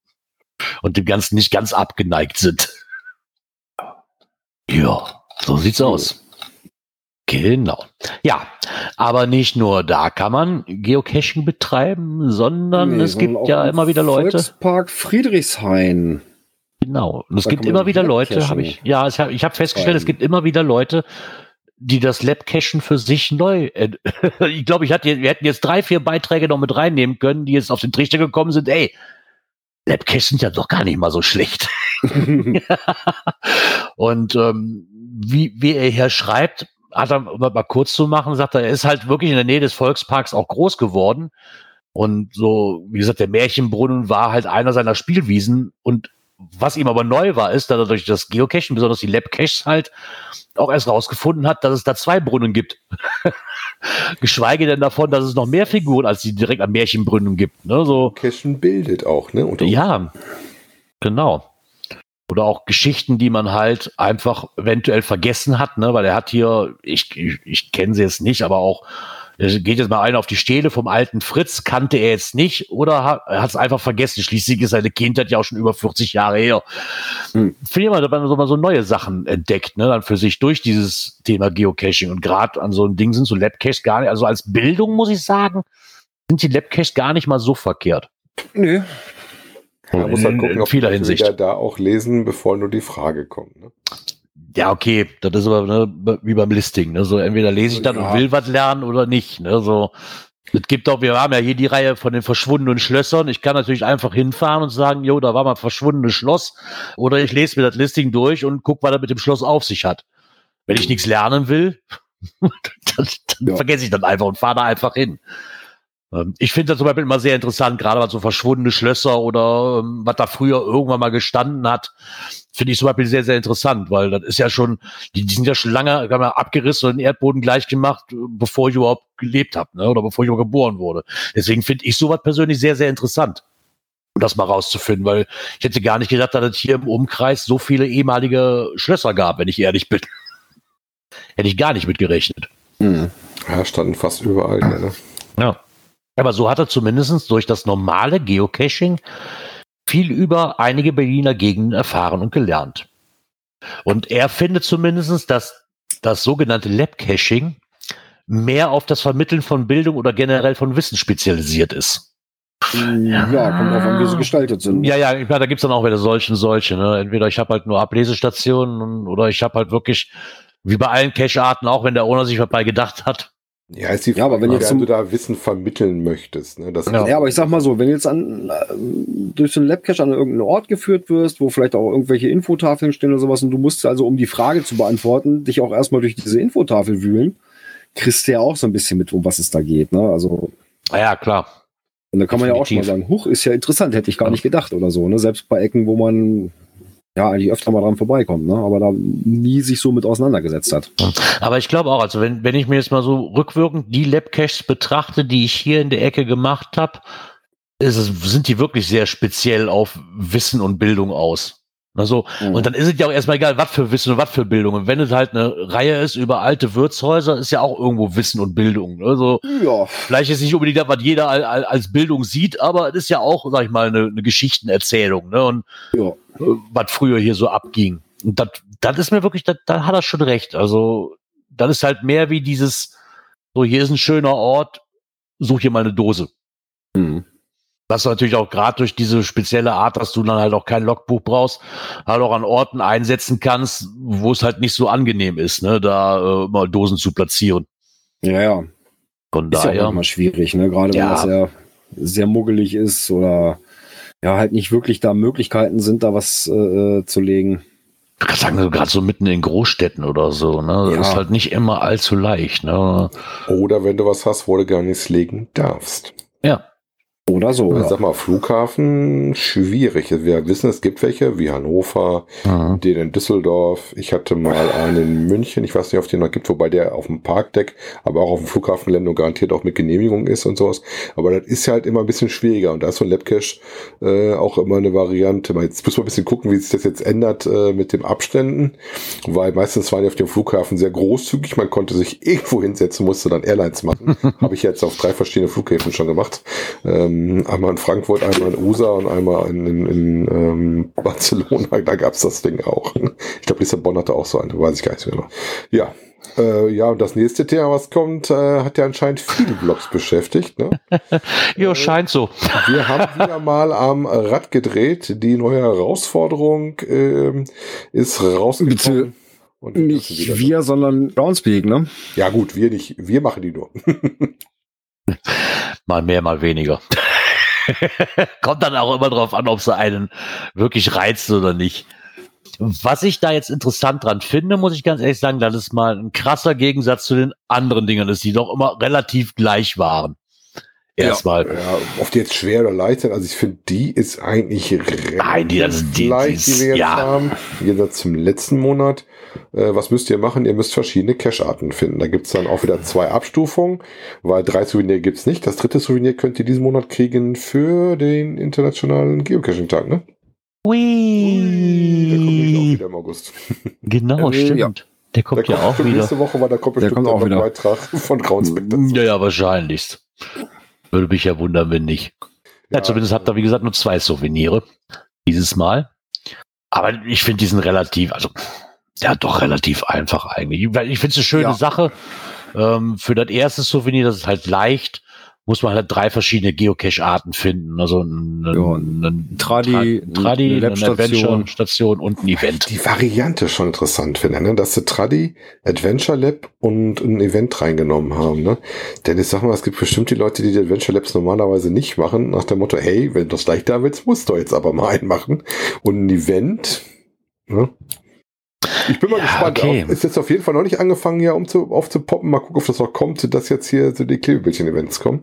Und dem Ganzen nicht ganz abgeneigt sind. Ja, so sieht's aus. Genau. Ja, aber nicht nur da kann man Geocaching betreiben, sondern nee, es gibt ja immer wieder Leute. Volkspark Friedrichshain. Genau. Und es da gibt immer wieder Leute, habe ich, ja, ich habe hab festgestellt, es gibt immer wieder Leute, die das Lab-Cachen für sich neu. Äh, ich glaube, ich hatte, wir hätten jetzt drei, vier Beiträge noch mit reinnehmen können, die jetzt auf den Trichter gekommen sind. Ey, Lab-Caches sind ja doch gar nicht mal so schlecht. Und ähm, wie, wie er hier schreibt, hat er mal kurz zu machen, sagt er, er ist halt wirklich in der Nähe des Volksparks auch groß geworden. Und so, wie gesagt, der Märchenbrunnen war halt einer seiner Spielwiesen. Und was ihm aber neu war, ist, dass er durch das Geocachen, besonders die Lab-Caches halt, auch erst rausgefunden hat, dass es da zwei Brunnen gibt. Geschweige denn davon, dass es noch mehr Figuren als die direkt am Märchenbrunnen gibt. Ne? So. Cachen bildet auch, ne? ja, genau. Oder auch Geschichten, die man halt einfach eventuell vergessen hat, ne? Weil er hat hier, ich, ich, ich kenne sie jetzt nicht, aber auch geht jetzt mal einer auf die Stele vom alten Fritz, kannte er jetzt nicht oder hat es einfach vergessen. Schließlich ist seine Kindheit ja auch schon über 40 Jahre her. Hm. Finde ich immer, dass man so mal so neue Sachen entdeckt, ne, dann für sich durch dieses Thema Geocaching. Und gerade an so einem Ding sind so Labcaches gar nicht, also als Bildung muss ich sagen, sind die Labcaches gar nicht mal so verkehrt. Nö, man muss halt gucken, in vieler Hinsicht. da auch lesen, bevor nur die Frage kommt. Ne? Ja, okay, das ist aber ne, wie beim Listing. Ne? So entweder lese ich dann ja. und will was lernen oder nicht. Ne? So, es gibt auch, wir haben ja hier die Reihe von den verschwundenen Schlössern. Ich kann natürlich einfach hinfahren und sagen, jo, da war mal ein verschwundenes Schloss. Oder ich lese mir das Listing durch und gucke, was er mit dem Schloss auf sich hat. Wenn ich nichts lernen will, dann, dann ja. vergesse ich dann einfach und fahre da einfach hin. Ähm, ich finde das zum Beispiel immer sehr interessant, gerade was so verschwundene Schlösser oder ähm, was da früher irgendwann mal gestanden hat, finde ich zum Beispiel sehr, sehr interessant, weil das ist ja schon, die, die sind ja schon lange haben wir abgerissen und den Erdboden gleich gemacht, bevor ich überhaupt gelebt habe, ne? oder bevor ich überhaupt geboren wurde. Deswegen finde ich sowas persönlich sehr, sehr interessant, um das mal rauszufinden, weil ich hätte gar nicht gedacht, dass es hier im Umkreis so viele ehemalige Schlösser gab, wenn ich ehrlich bin. hätte ich gar nicht mitgerechnet. Mhm. Ja, standen fast überall. Ne? Ja. Aber so hat er zumindest durch das normale Geocaching viel über einige Berliner Gegenden erfahren und gelernt. Und er findet zumindest, dass das sogenannte Lab-Caching mehr auf das Vermitteln von Bildung oder generell von Wissen spezialisiert ist. Ja, kommt drauf an, wie sie gestaltet sind. Ja, ja, ich meine, da gibt's dann auch wieder solche und solche. Ne? Entweder ich habe halt nur Ablesestationen oder ich habe halt wirklich, wie bei allen Cache-Arten, auch wenn der Owner sich was bei gedacht hat. Ja, ist die Ja, aber wenn Frage, jetzt wenn zum- du da Wissen vermitteln möchtest. Ne? Das Ja. Ja, aber ich sag mal so, wenn du jetzt an, äh, durch so einen Labcache an irgendeinen Ort geführt wirst, wo vielleicht auch irgendwelche Infotafeln stehen oder sowas, und du musst also, um die Frage zu beantworten, dich auch erstmal durch diese Infotafel wühlen, kriegst du ja auch so ein bisschen mit, um was es da geht. Ne? Also, Na Ja, klar. und da kann man ja auch schon mal Definitiv. sagen, huch, ist ja interessant, hätte ich gar Ja. nicht gedacht oder so. Ne? Selbst bei Ecken, wo man ja eigentlich öfter mal dran vorbeikommt, ne? aber da nie sich so mit auseinandergesetzt hat. Aber ich glaube auch, also wenn, wenn ich mir jetzt mal so rückwirkend die Labcaches betrachte, die ich hier in der Ecke gemacht habe, sind die wirklich sehr speziell auf Wissen und Bildung aus. Also, und dann ist es ja auch erstmal egal, was für Wissen und was für Bildung. Und wenn es halt eine Reihe ist über alte Wirtshäuser, ist ja auch irgendwo Wissen und Bildung. Also, ja, vielleicht ist nicht unbedingt das, was jeder al- al- als Bildung sieht, aber es ist ja auch, sag ich mal, eine, eine Geschichtenerzählung, ne? Und ja. äh, was früher hier so abging. Und das, das ist mir wirklich, da, hat er schon recht. Also, das ist halt mehr wie dieses, so hier ist ein schöner Ort, such hier mal eine Dose. Hm. Was natürlich auch gerade durch diese spezielle Art, dass du dann halt auch kein Logbuch brauchst, halt auch an Orten einsetzen kannst, wo es halt nicht so angenehm ist, ne, da äh, mal Dosen zu platzieren. ja, ja. Von Ist ja auch daher. immer schwierig, ne? Gerade wenn Ja. das sehr, sehr muggelig ist oder ja, halt nicht wirklich da Möglichkeiten sind, da was äh, zu legen. Ich kann sagen, gerade so mitten in Großstädten oder so, ne, das Ja. ist halt nicht immer allzu leicht, ne. Oder wenn du was hast, wo du gar nichts legen darfst. Ja. Oder so. Ich sag mal, Flughafen schwierig. Wir wissen, es gibt welche, wie Hannover, Mhm. den in Düsseldorf. Ich hatte mal einen in München. Ich weiß nicht, ob den noch gibt, wobei der auf dem Parkdeck, aber auch auf dem Flughafengelände garantiert auch mit Genehmigung ist und sowas. Aber das ist halt immer ein bisschen schwieriger. Und da ist so ein Labcache äh, auch immer eine Variante. Jetzt müssen wir ein bisschen gucken, wie sich das jetzt ändert äh, mit den Abständen. Weil meistens waren die auf dem Flughafen sehr großzügig. Man konnte sich irgendwo hinsetzen, musste dann Airlines machen. Habe ich jetzt auf drei verschiedene Flughäfen schon gemacht. Ähm, einmal in Frankfurt, einmal in USA und einmal in, in, in ähm, Barcelona. Da gab's das Ding auch. Ich glaube, Lissabon hatte auch so eine, weiß ich gar nicht mehr genau. Ja. Äh, ja, und das nächste Thema, was kommt, äh, hat ja anscheinend viele Blogs beschäftigt. Ne? Ja, scheint so. Wir haben wieder mal am Rad gedreht. Die neue Herausforderung ähm, ist rausgekommen. Bitte Und Nicht wir, sondern Groundspeak, ne? Ja gut, wir nicht. Wir machen die nur. Mal mehr, mal weniger. Kommt dann auch immer drauf an, ob sie einen wirklich reizt oder nicht. Was ich da jetzt interessant dran finde, muss ich ganz ehrlich sagen, dass es mal ein krasser Gegensatz zu den anderen Dingen ist, die doch immer relativ gleich waren. Erstmal. Ja, ob die jetzt schwer oder leicht sind, also ich finde, die ist eigentlich Nein, die- also die- leicht, die die wir jetzt ja. haben. Im Gegensatz zum letzten Monat. Äh, was müsst ihr machen? Ihr müsst verschiedene Cache-Arten finden. Da gibt's dann auch wieder zwei Abstufungen, weil drei Souvenir gibt's nicht. Das dritte Souvenir könnt ihr diesen Monat kriegen für den internationalen Geocaching-Tag, ne? Der kommt auch Ui. wieder im August. Genau, Äh, stimmt. ja. Der kommt Der ja auch schon wieder. nächste Woche, weil da kommt Der bestimmt kommt auch noch ein wieder. Beitrag von Graunsbeck dazu. Ja, ja, wahrscheinlichst. Würde mich ja wundern, wenn nicht. Ja, zumindest habt ihr, wie gesagt, nur zwei Souvenirs dieses Mal. Aber ich finde diesen relativ, also ja, doch relativ einfach eigentlich. Ich finde es eine schöne Ja. Sache. Ähm, für das erste Souvenir, das ist halt leicht, muss man halt drei verschiedene Geocache-Arten finden. Also ein, Ja, ein, ein Tradi, Tra- Tradi eine. Adventure-Station und ein Event. die Variante schon interessant finde, ne? dass sie Tradi, Adventure Lab und ein Event reingenommen haben. Ne? Denn ich sag mal, es gibt bestimmt die Leute, die die Adventure Labs normalerweise nicht machen, nach dem Motto, hey, wenn du das gleich da willst, musst du jetzt aber mal einen machen. Und ein Event, ne? Ich bin mal Ja, gespannt. okay. Auf, ist jetzt auf jeden Fall noch nicht angefangen, hier um zu, aufzupoppen. Mal gucken, ob das noch kommt, dass jetzt hier so die Klebebildchen-Events kommen.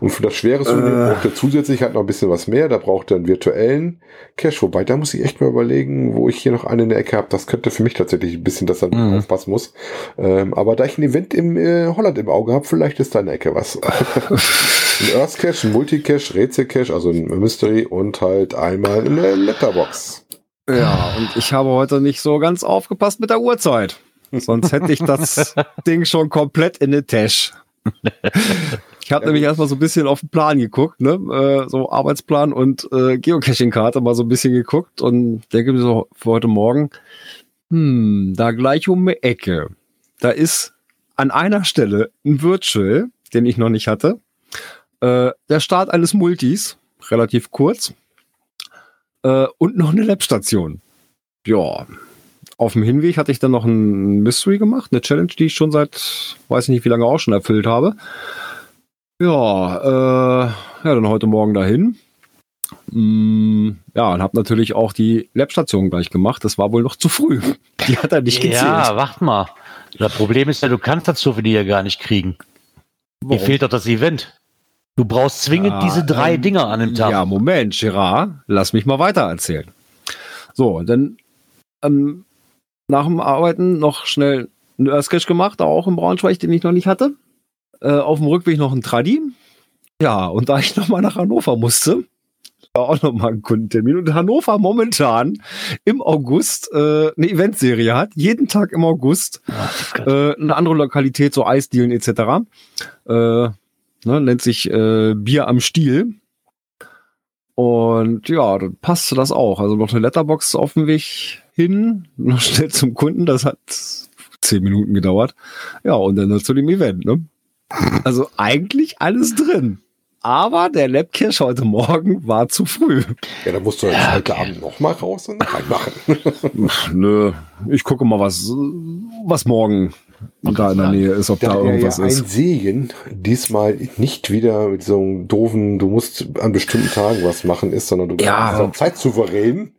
Und für das schwere Äh. braucht er zusätzlich halt noch ein bisschen was mehr. Da braucht er einen virtuellen Cache. Wobei, da muss ich echt mal überlegen, wo ich hier noch einen in der Ecke habe. Das könnte für mich tatsächlich ein bisschen, dass er Mhm. aufpassen muss. Ähm, aber da ich ein Event im äh, Holland im Auge habe, vielleicht ist da in der Ecke was. ein Earth Cache, ein Multicache, Rätsel Cache, also ein Mystery und halt einmal eine Letterbox. Ja, und ich habe heute nicht so ganz aufgepasst mit der Uhrzeit. Sonst hätte ich das Ding schon komplett in den Tash. Ich habe Ja, nämlich erstmal so ein bisschen auf den Plan geguckt, ne? äh, so Arbeitsplan und äh, Geocaching-Karte mal so ein bisschen geguckt und denke mir so für heute Morgen, hm, da gleich um die Ecke, da ist an einer Stelle ein Virtual, den ich noch nicht hatte. Äh, der Start eines Multis, relativ kurz. Äh, und noch eine Labstation. Ja. Auf dem Hinweg hatte ich dann noch ein Mystery gemacht, eine Challenge, die ich schon seit, weiß nicht wie lange auch schon erfüllt habe. Ja, äh, ja, dann heute Morgen dahin. Mm, ja, und habe natürlich auch die Labstation gleich gemacht. Das war wohl noch zu früh. Die hat er nicht gezählt. Ja, warte mal. Das Problem ist ja, du kannst das Souvenir ja gar nicht kriegen. Dir Warum? fehlt doch das Event. Du brauchst zwingend Ja, diese drei ähm, Dinger an dem Tag. Ja, Moment, Gerard, lass mich mal weiter erzählen. So, dann ähm, nach dem Arbeiten noch schnell einen Earthsketch gemacht, auch im Braunschweig, den ich noch nicht hatte. Äh, auf dem Rückweg noch ein Tradi. Ja, und da ich nochmal nach Hannover musste, war auch nochmal ein Kundentermin. Und Hannover momentan im August äh, eine Eventserie hat, jeden Tag im August Ach, äh, eine andere Lokalität, so Eisdielen etc. Äh, ne, nennt sich äh, Bier am Stiel. Und ja, dann passte das auch. Also noch eine Letterbox auf dem Weg hin, noch schnell zum Kunden. Das hat zehn Minuten gedauert. Ja, und dann zu dem Event. Ne? Also eigentlich alles drin. Aber der Labcache heute Morgen war zu früh. Ja, dann musst du jetzt Ja, heute okay. Abend noch mal raus und reinmachen. Nö, ich gucke mal, was, was morgen da in der Nähe ist, ob da Da wäre ja irgendwas ein ist. Segen, diesmal nicht wieder mit so einem doofen, du musst an bestimmten Tagen was machen ist, sondern du Ja. bist zeitsouverän.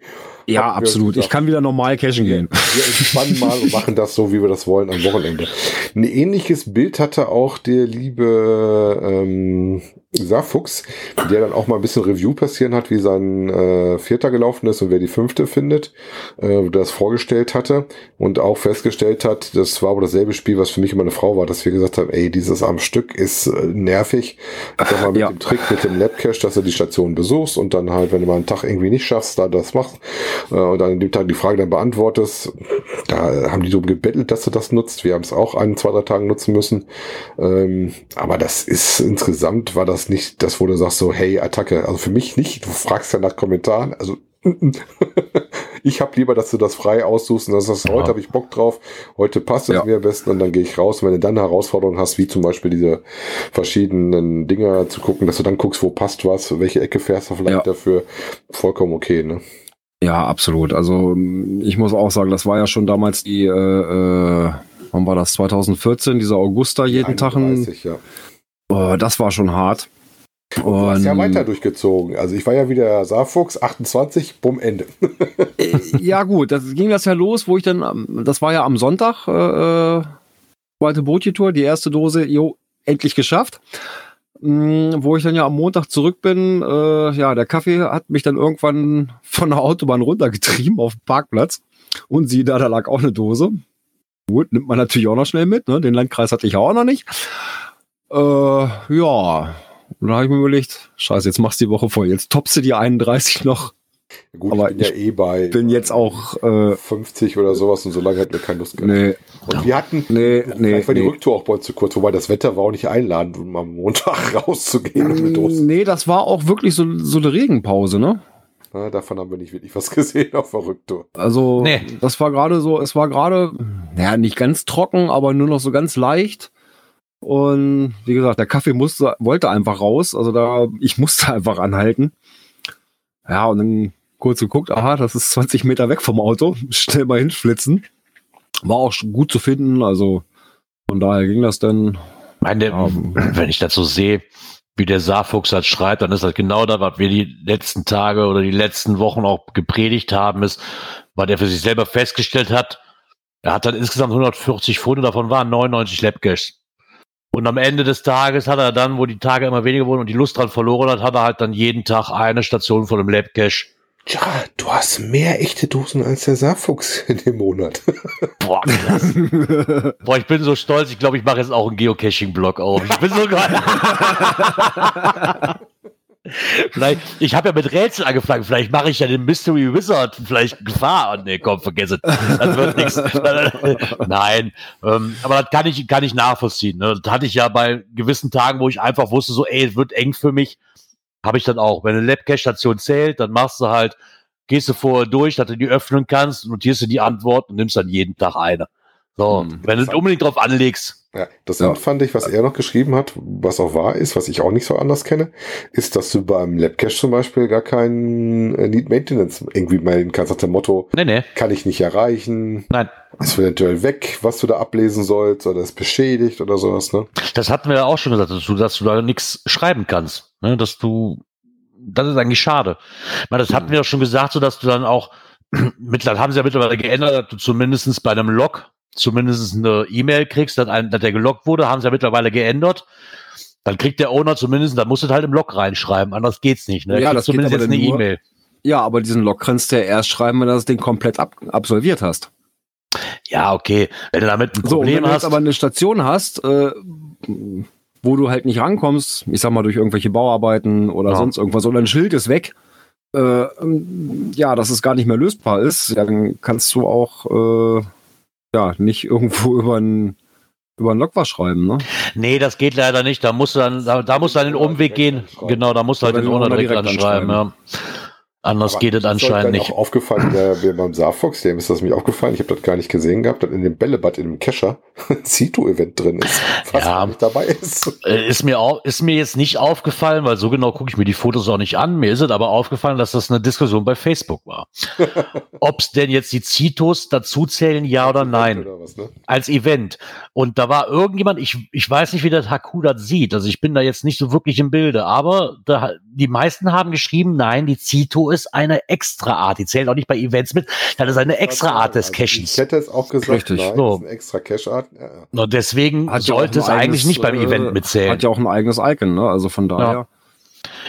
Ja, absolut. gesagt. Ich kann wieder normal cashen gehen. Wir entspannen mal und machen das so, wie wir das wollen am Wochenende. Ein ähnliches Bild hatte auch der liebe ähm, Saarfuchs, der dann auch mal ein bisschen Review passieren hat, wie sein äh, Vierter gelaufen ist und wer die Fünfte findet, äh, das vorgestellt hatte und auch festgestellt hat, das war aber dasselbe Spiel, was für mich und meine Frau war, dass wir gesagt haben, ey, dieses am Stück ist äh, nervig. Sag mal mit Ja. dem Trick mit dem Labcache, dass du die Station besuchst und dann halt, wenn du mal einen Tag irgendwie nicht schaffst, da das machst äh, und dann an dem Tag die Frage dann beantwortest, da haben die darum gebettelt, dass du das nutzt. Wir haben es auch ein, zwei, drei Tagen nutzen müssen. Ähm, aber das ist insgesamt war das nicht das, wo du sagst so, hey, Attacke. Also für mich nicht. Du fragst ja nach Kommentaren. Also ich habe lieber, dass du das frei aussuchst und dass das Ja. heute habe ich Bock drauf, heute passt es Ja. mir am besten und dann gehe ich raus. Und wenn du dann Herausforderungen hast, wie zum Beispiel diese verschiedenen Dinger zu gucken, dass du dann guckst, wo passt was, welche Ecke fährst du vielleicht Ja. dafür, vollkommen okay, ne? Ja, absolut. Also ich muss auch sagen, das war ja schon damals die, äh, äh, wann war das? 2014, dieser Augusta jeden Tag. Ein, 31, ja. oh, das war schon hart. Du hast ja Und- weiter durchgezogen. Also ich war ja wieder Saarfuchs, 28, bumm, Ende. Äh, ja gut, das ging das ja los, wo ich dann, das war ja am Sonntag, äh, äh, zweite Bootje-Tour, die erste Dose, jo, endlich geschafft. Mm, wo ich dann ja am Montag zurück bin, äh, ja, der Kaffee hat mich dann irgendwann von der Autobahn runtergetrieben auf den Parkplatz. Und sie da, da lag auch eine Dose. Gut, nimmt man natürlich auch noch schnell mit, ne? Den Landkreis hatte ich ja auch noch nicht. Äh, ja. Und dann habe ich mir überlegt, scheiße, jetzt machst du die Woche voll. Jetzt toppst du die 31 noch. Gut, Aber ich bin ja eh bei Bin jetzt auch, äh, 50 oder sowas und so lange hätten wir keine Lust gehabt. nee, Und wir hatten, nee, nee. vielleicht war die nee. Rücktour auch bei uns zu kurz, wobei das Wetter war auch nicht einladend, um am Montag rauszugehen mit Dosen. Nee, das war auch wirklich so, so eine Regenpause, ne? Na, davon haben wir nicht wirklich was gesehen auf der Rücktour. Also, Nee. das war gerade so, es war gerade, ja, nicht ganz trocken, aber nur noch so ganz leicht. Und wie gesagt, der Kaffee musste, wollte einfach raus. Also da, ich musste einfach anhalten. Ja, und dann kurz geguckt, aha, das ist 20 Meter weg vom Auto. Schnell mal hinflitzen. War auch gut zu finden, also von daher ging das dann. Meine, Ja. wenn ich das so sehe, wie der Saarfuchs halt schreibt, dann ist das genau das, was wir die letzten Tage oder die letzten Wochen auch gepredigt haben, ist, weil der für sich selber festgestellt hat, er hat dann insgesamt 140 Funde, davon waren 99 Labcaches. Und am Ende des Tages hat er dann, wo die Tage immer weniger wurden und die Lust dran verloren hat, hat er halt dann jeden Tag eine Station von dem Labcache. Tja, du hast mehr echte Dosen als der Saarfuchs in dem Monat. Boah, krass. Boah, ich bin so stolz. Ich glaube, ich mache jetzt auch einen Geocaching-Blog auf. Ich bin so geil. Vielleicht, ich habe ja mit Rätsel angefangen. Vielleicht mache ich ja den Mystery Wizard vielleicht Gefahr. Oh, nee, komm, vergiss es. Das wird nichts. Nein, ähm, aber das kann ich, kann ich nachvollziehen. Ne? Das hatte ich ja bei gewissen Tagen, wo ich einfach wusste, so, ey, es wird eng für mich. Habe ich dann auch. Wenn eine Labcache-Station zählt, dann machst du halt, gehst du vorher durch, dass du die öffnen kannst, notierst du die Antwort und nimmst dann jeden Tag eine. So, Hm. wenn du unbedingt drauf anlegst, Ja, das Ja. fand ich, was er noch geschrieben hat, was auch wahr ist, was ich auch nicht so anders kenne, ist, dass du beim Labcache zum Beispiel gar keinen äh, Need Maintenance irgendwie melden kannst nach dem Motto, Nee, nee. kann ich nicht erreichen, Nein. ist eventuell weg, was du da ablesen sollst oder ist beschädigt oder sowas, ne? Das hatten wir ja auch schon gesagt, dass du, dass du da nichts schreiben kannst. Ne? Dass du, das ist eigentlich schade. Ich meine, das hatten wir ja schon gesagt, so dass du dann auch, mittlerweile haben sie ja mittlerweile geändert, dass du zumindestens bei einem Log zumindest eine E-Mail kriegst, dass, ein, dass der gelockt wurde, haben sie ja mittlerweile geändert. Dann kriegt der Owner zumindest, dann musst du halt im Log reinschreiben, anders geht's nicht. Ne? Ja, das geht zumindest aber jetzt eine E-Mail. Ja, aber diesen Log kannst du ja erst schreiben, wenn du das Ding komplett ab absolviert hast. Ja, okay. Wenn du damit ein So, und wenn Problem du hast. jetzt aber eine Station hast, äh, wo du halt nicht rankommst, ich sag mal durch irgendwelche Bauarbeiten oder Ja. sonst irgendwas, oder ein Schild ist weg, äh, ja, dass es gar nicht mehr lösbar ist, dann kannst du auch äh, ja nicht irgendwo über ein über ein Log was schreiben, ne? Nee, das geht leider nicht. Da musst du dann, da, da musst du dann den Umweg gehen. Genau, da musst du halt den Owner Owner direkt direkt anschreiben. Ja. Anders Aber geht es anscheinend nicht. auch aufgefallen, der, beim Saarfox, dem ist das mir aufgefallen, ich habe das gar nicht gesehen gehabt, dass in dem Bällebad, in dem Kescher, ein Zito-Event drin ist, was Ja. nicht dabei ist. Äh, Ist mir, auch, ist mir jetzt nicht aufgefallen, weil so genau gucke ich mir die Fotos auch nicht an. Mir ist es aber aufgefallen, dass das eine Diskussion bei Facebook war. Ob es denn jetzt die Zitos dazu zählen, ja oder nein, Oder was, ne? als Event. Und da war irgendjemand, ich, ich weiß nicht, wie der Haku das sieht. Also ich bin da jetzt nicht so wirklich im Bilde, aber da, die meisten haben geschrieben, nein, die Zito ist eine Extra-Art. Die zählt auch nicht bei Events mit. Das ist eine Extra-Art des Also Cachens. Ich hätte es auch gesagt, Richtig. nein, So. das ist eine extra Cache-Art. Ja, ja. Und deswegen Hat sollte es eigentlich eigenes, nicht beim äh, Event mitzählen. Hat ja auch ein eigenes Icon, ne? Also von daher.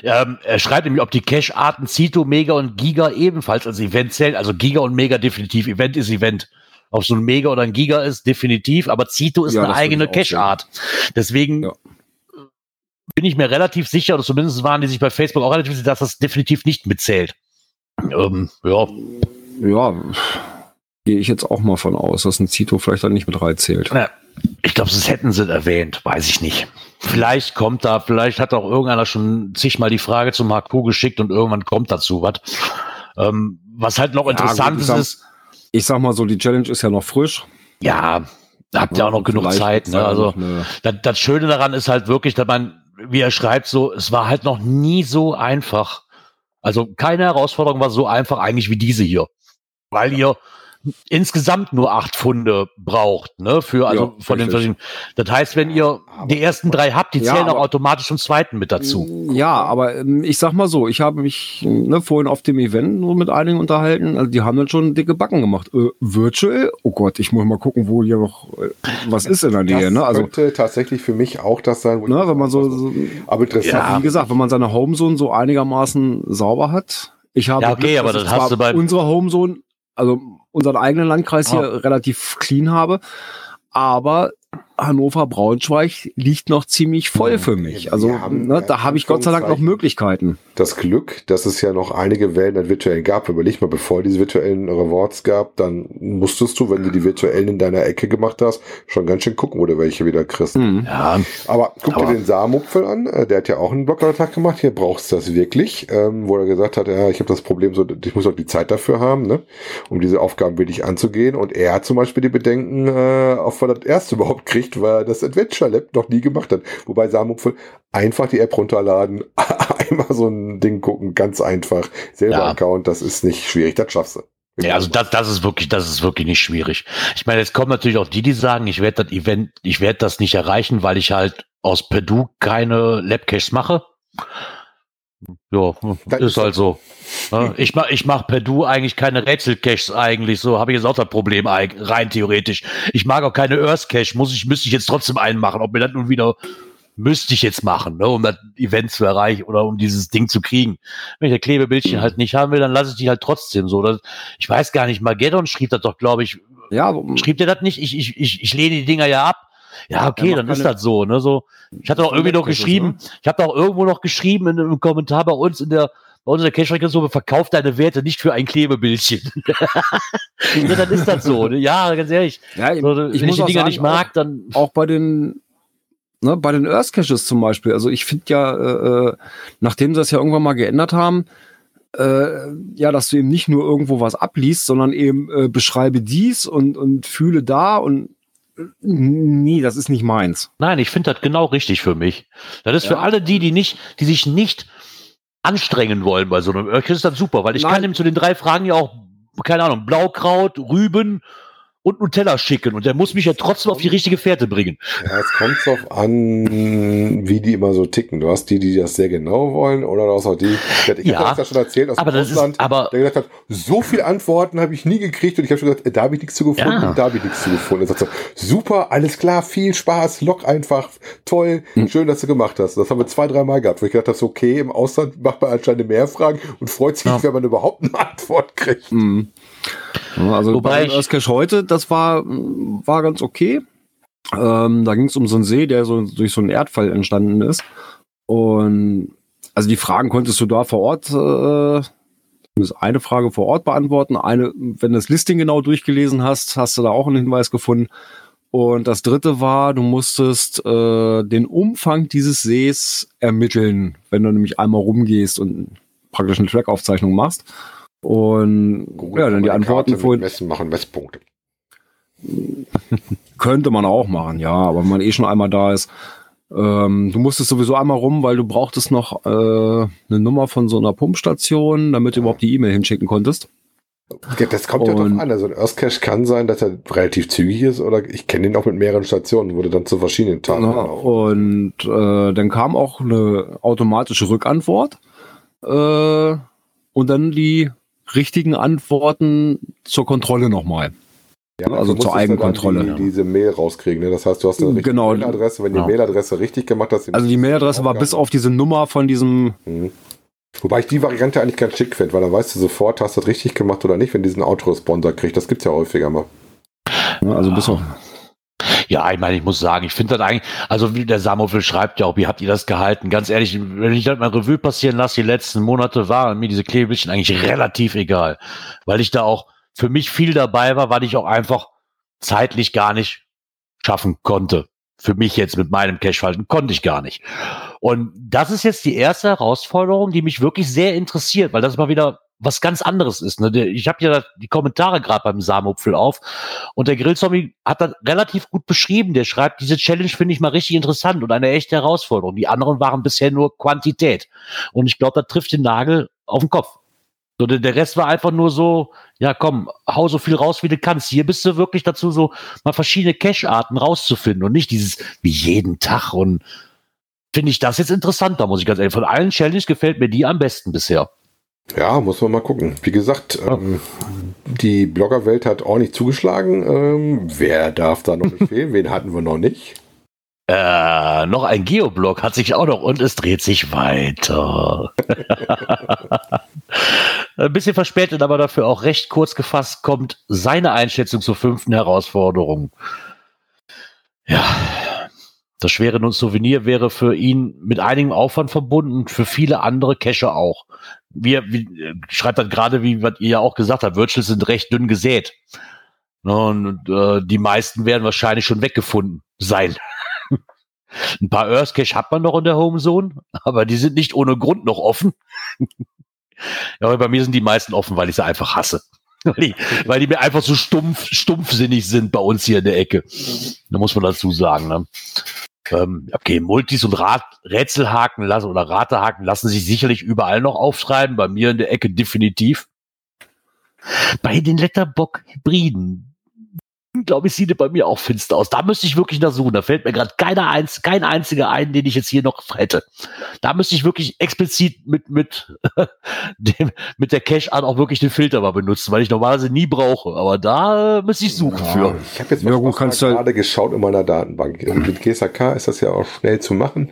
Ähm, er schreibt nämlich, ob die Cache-Arten Zito, Mega und Giga ebenfalls als Event zählen. Also Giga und Mega definitiv. Event ist Event. Ob so ein Mega oder ein Giga ist, definitiv. Aber Zito ist Ja, eine eigene Cache-Art. Deswegen Ja. Bin ich mir relativ sicher, oder zumindest waren die sich bei Facebook auch relativ sicher, dass das definitiv nicht mitzählt. Ähm, ja, Ja, gehe ich jetzt auch mal von aus, dass ein Zito vielleicht dann nicht mit reinzählt. Na, ich glaube, das hätten sie erwähnt, weiß ich nicht. Vielleicht kommt da, vielleicht hat auch irgendeiner schon zigmal die Frage zum HQ geschickt und irgendwann kommt dazu was. Ähm, was halt noch Ja, interessant gut, ich sag- ist, Ich sag mal so, die Challenge ist ja noch frisch. ja, habt ihr auch noch genug Zeit. Ne? Also das, das Schöne daran ist halt wirklich, dass man, wie er schreibt, so, es war halt noch nie so einfach. Also keine Herausforderung war so einfach eigentlich wie diese hier. Weil ihr insgesamt nur acht Funde braucht, ne? Für also Ja, von den verschiedenen. Das heißt, wenn ihr Aber- die ersten drei habt, die Ja, zählen auch aber- automatisch zum zweiten mit dazu. Ja, aber ähm, ich sag mal so, ich habe mich ne, vorhin auf dem Event nur mit einigen unterhalten. Also die haben dann schon dicke Backen gemacht. Äh, virtual? Oh Gott, ich muss mal gucken, wo hier noch äh, was ist in der Nähe. Das Ne? Also, könnte tatsächlich für mich auch das sein, wo ne, wenn man so, so aber interessant. Ja. wie gesagt, wenn man seine Homezone so einigermaßen sauber hat. Ich habe Ja, okay, aber dass das hast du bei- unsere Homezone, also unseren eigenen Landkreis hier Ja. relativ clean habe, aber Hannover Braunschweig liegt noch ziemlich voll für mich. Wir Also haben, ne, da habe ich Gott sei Dank noch Möglichkeiten. das Glück, dass es ja noch einige Wellen an virtuellen gab. Überleg mal, bevor diese virtuellen Rewards gab, dann musstest du, wenn du die virtuellen in deiner Ecke gemacht hast, schon ganz schön gucken, wo du welche wieder kriegst. Hm. Ja, Aber guck Aber- dir den Saarmupfel an, äh, der hat ja auch einen Blogbeitrag gemacht, hier brauchst du das wirklich, ähm, wo er gesagt hat, ja, ich habe das Problem so, ich muss auch die Zeit dafür haben, ne, um diese Aufgaben wirklich anzugehen. Und er hat zum Beispiel die Bedenken, äh, auf was er das erste überhaupt kriegt, weil er das Adventure Lab noch nie gemacht hat. Wobei Saarmupfel einfach die App runterladen, einmal so ein Ding gucken, ganz einfach, selber Ja. Account, das ist nicht schwierig, das schaffst du. Ja, also das, das ist wirklich, das ist wirklich nicht schwierig. Ich meine, jetzt kommen natürlich auch die, die sagen, ich werde das Event, ich werde das nicht erreichen, weil ich halt aus Purdue keine Labcaches mache. Ja, Das ist halt so. Ich mach, ich mach Purdue eigentlich keine Rätselcaches eigentlich, so habe ich jetzt auch das Problem rein theoretisch. Ich mag auch keine Earth Cache, muss ich, müsste ich jetzt trotzdem einen machen, ob mir das nun wieder müsste ich jetzt machen, ne, um das Event zu erreichen oder um dieses Ding zu kriegen. Wenn ich das Klebebildchen halt nicht haben will, dann lasse ich die halt trotzdem so. Das, ich weiß gar nicht, Mageddon schrieb das doch, glaube ich. Ja, Schrieb der das nicht? Ich, ich, ich, ich lehne die Dinger ja ab. Ja, okay, dann ist das so, ne, so. Ich hatte doch irgendwie noch Labcaches, geschrieben, ich habe doch irgendwo noch geschrieben in einem Kommentar bei uns in der, bei uns in der so, verkauf deine Werte nicht für ein Klebebildchen. ja, dann ist das so, ne? Ja, ganz ehrlich. ja ich, So, ich wenn muss ich die Dinger sagen, nicht mag, dann. auch, auch bei den ne, bei den Earth Caches zum Beispiel. Also ich finde ja, äh, äh, nachdem sie das ja irgendwann mal geändert haben, äh, ja, dass du eben nicht nur irgendwo was abliest, sondern eben äh, beschreibe dies und, und fühle da und Nee, das ist nicht meins. Nein, ich finde das genau richtig für mich. Das ist für Ja. alle die, die nicht, die sich nicht anstrengen wollen bei so einem Örkchen, ist das super, weil ich Nein. kann ihm zu den drei Fragen ja auch, keine Ahnung, Blaukraut, Rüben und Nutella schicken und der muss mich ja trotzdem auf die richtige Fährte bringen. Ja, es kommt drauf an, wie die immer so ticken. Du hast die, die das sehr genau wollen, oder du hast auch die, ich Ja, habe das ja schon erzählt aus aber dem das ist- Ausland, aber- der gesagt hat, so viele Antworten habe ich nie gekriegt und ich habe schon gesagt, äh, da habe ich nichts zu gefunden, Ja. da habe ich nichts zu gefunden. Er sagt so, super, alles klar, viel Spaß, lock einfach, toll, Hm. schön, dass du gemacht hast. Das haben wir zwei, drei Mal gehabt, wo ich gedacht habe, okay, im Ausland macht man anscheinend mehr Fragen und freut sich, Ja. wenn man überhaupt eine Antwort kriegt. Mhm. Also Wobei bei Earthcache heute, das war, war ganz okay. Ähm, da ging es um so einen See, der so durch so einen Erdfall entstanden ist. Und also die Fragen konntest du da vor Ort, äh, zumindest eine Frage vor Ort beantworten. Eine, wenn du das Listing genau durchgelesen hast, hast du da auch einen Hinweis gefunden. Und das dritte war, du musstest äh, den Umfang dieses Sees ermitteln, wenn du nämlich einmal rumgehst und praktisch eine Trackaufzeichnung machst. Und Google ja, dann die Antworten vorhin Messen machen, Messpunkte. könnte man auch machen, ja, aber wenn man eh schon einmal da ist. Ähm, du musstest sowieso einmal rum, weil du brauchtest noch äh, eine Nummer von so einer Pumpstation, damit du überhaupt die E-Mail hinschicken konntest. Das kommt ja drauf Und- an. Also ein Earthcache kann sein, dass er relativ zügig ist oder ich kenne den auch mit mehreren Stationen, wurde dann zu verschiedenen Tagen. Ja, und äh, dann kam auch eine automatische Rückantwort äh, und dann die richtigen Antworten zur Kontrolle nochmal. Ja, also zur du Eigenkontrolle, die, diese Mail rauskriegen. Ne? Das heißt, du hast eine richtige Genau. Mailadresse. Wenn die Genau. Mailadresse richtig gemacht hast, Also die Mailadresse war bis auf diese Nummer von diesem, Mhm. Wobei ich die Variante eigentlich ganz schick finde, weil dann weißt du sofort, hast du das richtig gemacht oder nicht, wenn diesen Autoresponder kriegt. Das gibt's ja häufiger mal. also bis auf, Ja, ich meine, ich muss sagen, ich finde das eigentlich, also wie der Samuel schreibt ja auch, wie habt ihr das gehalten? Ganz ehrlich, wenn ich das mal Revue passieren lasse, die letzten Monate waren mir diese Klebelchen eigentlich relativ egal, weil ich da auch für mich viel dabei war, weil ich auch einfach zeitlich gar nicht schaffen konnte. Für mich jetzt mit meinem Cache-Verhalten konnte ich gar nicht. Und das ist jetzt die erste Herausforderung, die mich wirklich sehr interessiert, weil das mal wieder was ganz anderes ist. Ne? Ich habe ja die Kommentare gerade beim Samupfel auf und der Grillzombie hat das relativ gut beschrieben. Der schreibt, diese Challenge finde ich mal richtig interessant und eine echte Herausforderung. Die anderen waren bisher nur Quantität. Und ich glaube, das trifft den Nagel auf den Kopf. So, der, Rest war einfach nur so, ja komm, hau so viel raus, wie du kannst. Hier bist du wirklich dazu, so mal verschiedene Cache-Arten rauszufinden und nicht dieses wie jeden Tag. Und finde ich das jetzt interessanter, muss ich ganz ehrlich. Von allen Challenges gefällt mir die am besten bisher. Ja, muss man mal gucken. Wie gesagt, ähm, die Bloggerwelt hat ordentlich zugeschlagen. Ähm, wer darf da noch empfehlen? Wen hatten wir noch nicht? Äh, noch ein Geoblog hat sich auch noch und es dreht sich weiter. Ein bisschen verspätet, aber dafür auch recht kurz gefasst, kommt seine Einschätzung zur fünften Herausforderung. Ja, das schwere Souvenir wäre für ihn mit einigem Aufwand verbunden, für viele andere Cacher auch. Wie, er- wie äh, schreibt das gerade, wie was ihr ja auch gesagt habt, Virtuals sind recht dünn gesät. Ne, Und äh, die meisten werden wahrscheinlich schon weggefunden sein. Ein paar Earth Cache hat man noch in der Homezone, aber die sind nicht ohne Grund noch offen. ja, aber bei mir sind die meisten offen, weil ich sie einfach hasse. Weil die, weil die mir einfach so stumpf, stumpfsinnig sind bei uns hier in der Ecke. Da muss man dazu sagen. Ne? Ähm, okay, Multis und Rat, Rätselhaken lassen oder Ratehaken lassen sich sicherlich überall noch aufschreiben. Bei mir in der Ecke definitiv. Bei den Letterbock-Hybriden, glaube ich, sieht es bei mir auch finster aus. Da müsste ich wirklich nach suchen. Da fällt mir gerade keiner eins, kein einziger ein, den ich jetzt hier noch hätte. Da müsste ich wirklich explizit mit, mit, dem, mit der Cache-Art auch wirklich den Filter mal benutzen, weil ich normalerweise nie brauche. Aber da müsste ich suchen für. Ich habe jetzt Ja, mal gut, kannst du- gerade geschaut in meiner Datenbank. Mit GSAK ist das ja auch schnell zu machen.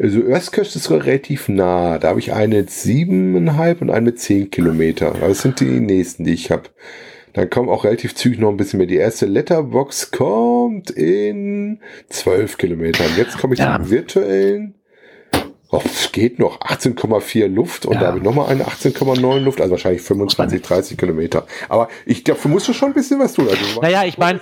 Also Earthcache ist relativ nah. Da habe ich eine mit siebeneinhalb und eine mit zehn Kilometer. Das sind die nächsten, die ich habe. Dann kommen auch relativ zügig noch ein bisschen mehr. Die erste Letterbox kommt in zwölf Kilometern. Jetzt komme ich Ja. zum virtuellen. Oh, es geht noch 18,4 Luft und Ja. da habe ich nochmal eine 18,9 Luft, also wahrscheinlich 25, 30 Kilometer. Aber ich dafür musst du schon ein bisschen was tun. Also, Naja, ich meine,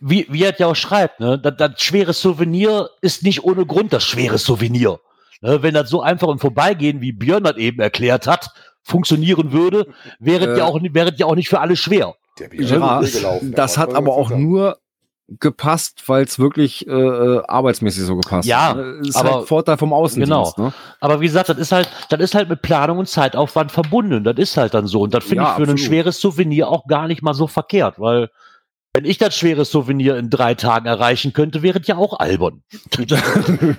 wie, wie er ja auch schreibt, ne, das, das schwere Souvenir ist nicht ohne Grund das schwere Souvenir. Ne, wenn das so einfach im Vorbeigehen, wie Björn das eben erklärt hat, funktionieren würde, wäre Äh. ja auch, wäre ja auch nicht für alle schwer. Gelaufen. das hat aber auch nur gepasst, weil es wirklich äh, äh, arbeitsmäßig so gepasst Ja, hat. ne? ist aber- halt Vorteil vom Außendienst. Ne? Aber wie gesagt, das ist halt, das ist halt mit Planung und Zeitaufwand verbunden. Das ist halt dann so. Und das finde Ja, ich für ein absolut. schweres Souvenir auch gar nicht mal so verkehrt, weil wenn ich das schwere Souvenir in drei Tagen erreichen könnte, wäre es ja auch albern.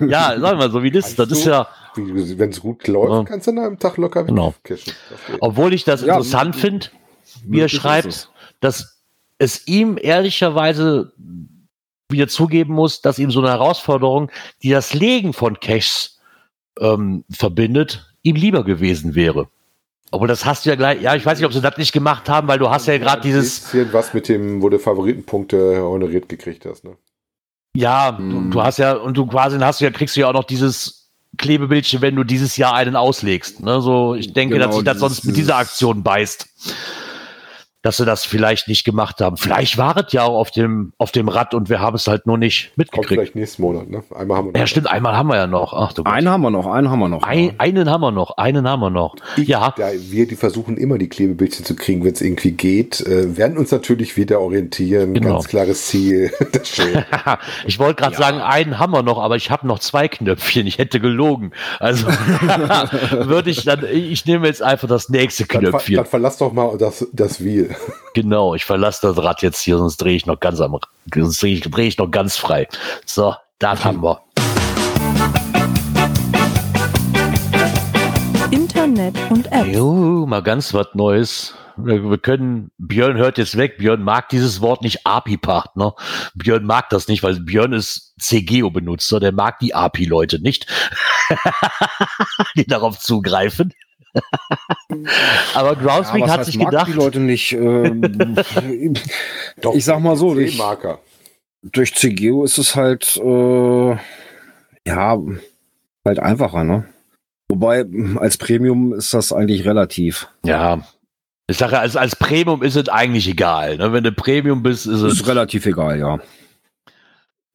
ja, sagen wir so, wie das ist. Das ist ja, Wenn es gut läuft, Ja. kannst du an einem Tag locker Genau. Das geht. obwohl ich das Ja, interessant finde, wie er schreibt, es. Dass es ihm ehrlicherweise wieder zugeben muss, dass ihm so eine Herausforderung, die das Legen von Caches ähm, verbindet, ihm lieber gewesen wäre. Obwohl das hast du ja gleich, ja, ich weiß nicht, ob sie das nicht gemacht haben, weil du hast ja gerade Ein dieses, bisschen was mit dem, wo du Favoritenpunkte honoriert gekriegt hast, ne? ja, du, Hm. du hast ja, und du quasi hast du ja, kriegst du ja auch noch dieses Klebebildchen, wenn du dieses Jahr einen auslegst. Ne? So, ich denke, Genau, dass sich das sonst mit dieser Aktion beißt. Dass sie das vielleicht nicht gemacht haben. Vielleicht war es ja auch auf dem, auf dem Rad und wir haben es halt nur nicht Kommt mitgekriegt. vielleicht nächsten Monat, ne? Einmal haben wir noch. Ja, stimmt, einmal haben wir ja noch. Ach. Einen haben wir noch, einen haben wir noch. Ein, einen haben wir noch, einen haben wir noch. Ich, ja, Da wir die versuchen immer die Klebebildchen zu kriegen, wenn es irgendwie geht, äh, werden uns natürlich wieder orientieren. Genau. Ganz klares Ziel. ich wollte gerade sagen, einen haben wir noch, aber ich habe noch zwei Knöpfchen. Ich hätte gelogen. Also würde ich dann, ich nehme jetzt einfach das nächste Dann, ver Knöpfchen. dann verlass doch mal das, das Wheel. Genau, ich verlasse das Rad jetzt hier, sonst drehe ich noch ganz am, sonst drehe ich, drehe ich noch ganz frei. So, das haben wir. Internet und Apps. Jo, mal ganz was Neues. Wir wir können, Björn hört jetzt weg, Björn mag dieses Wort nicht API-Partner. Björn mag das nicht, weil Björn ist CGO-Benutzer, der mag die API-Leute nicht, die darauf zugreifen. Aber Groundspeak was hat heißt, sich gedacht, die Leute nicht. Ähm, Doch, Ich sag mal so, durch- durch CGO ist es halt äh, ja halt einfacher, ne? Wobei als Premium ist das eigentlich relativ. ja, ich sage, als, als Premium ist es eigentlich egal. Ne? Wenn du Premium bist, ist es Ist relativ egal, ja.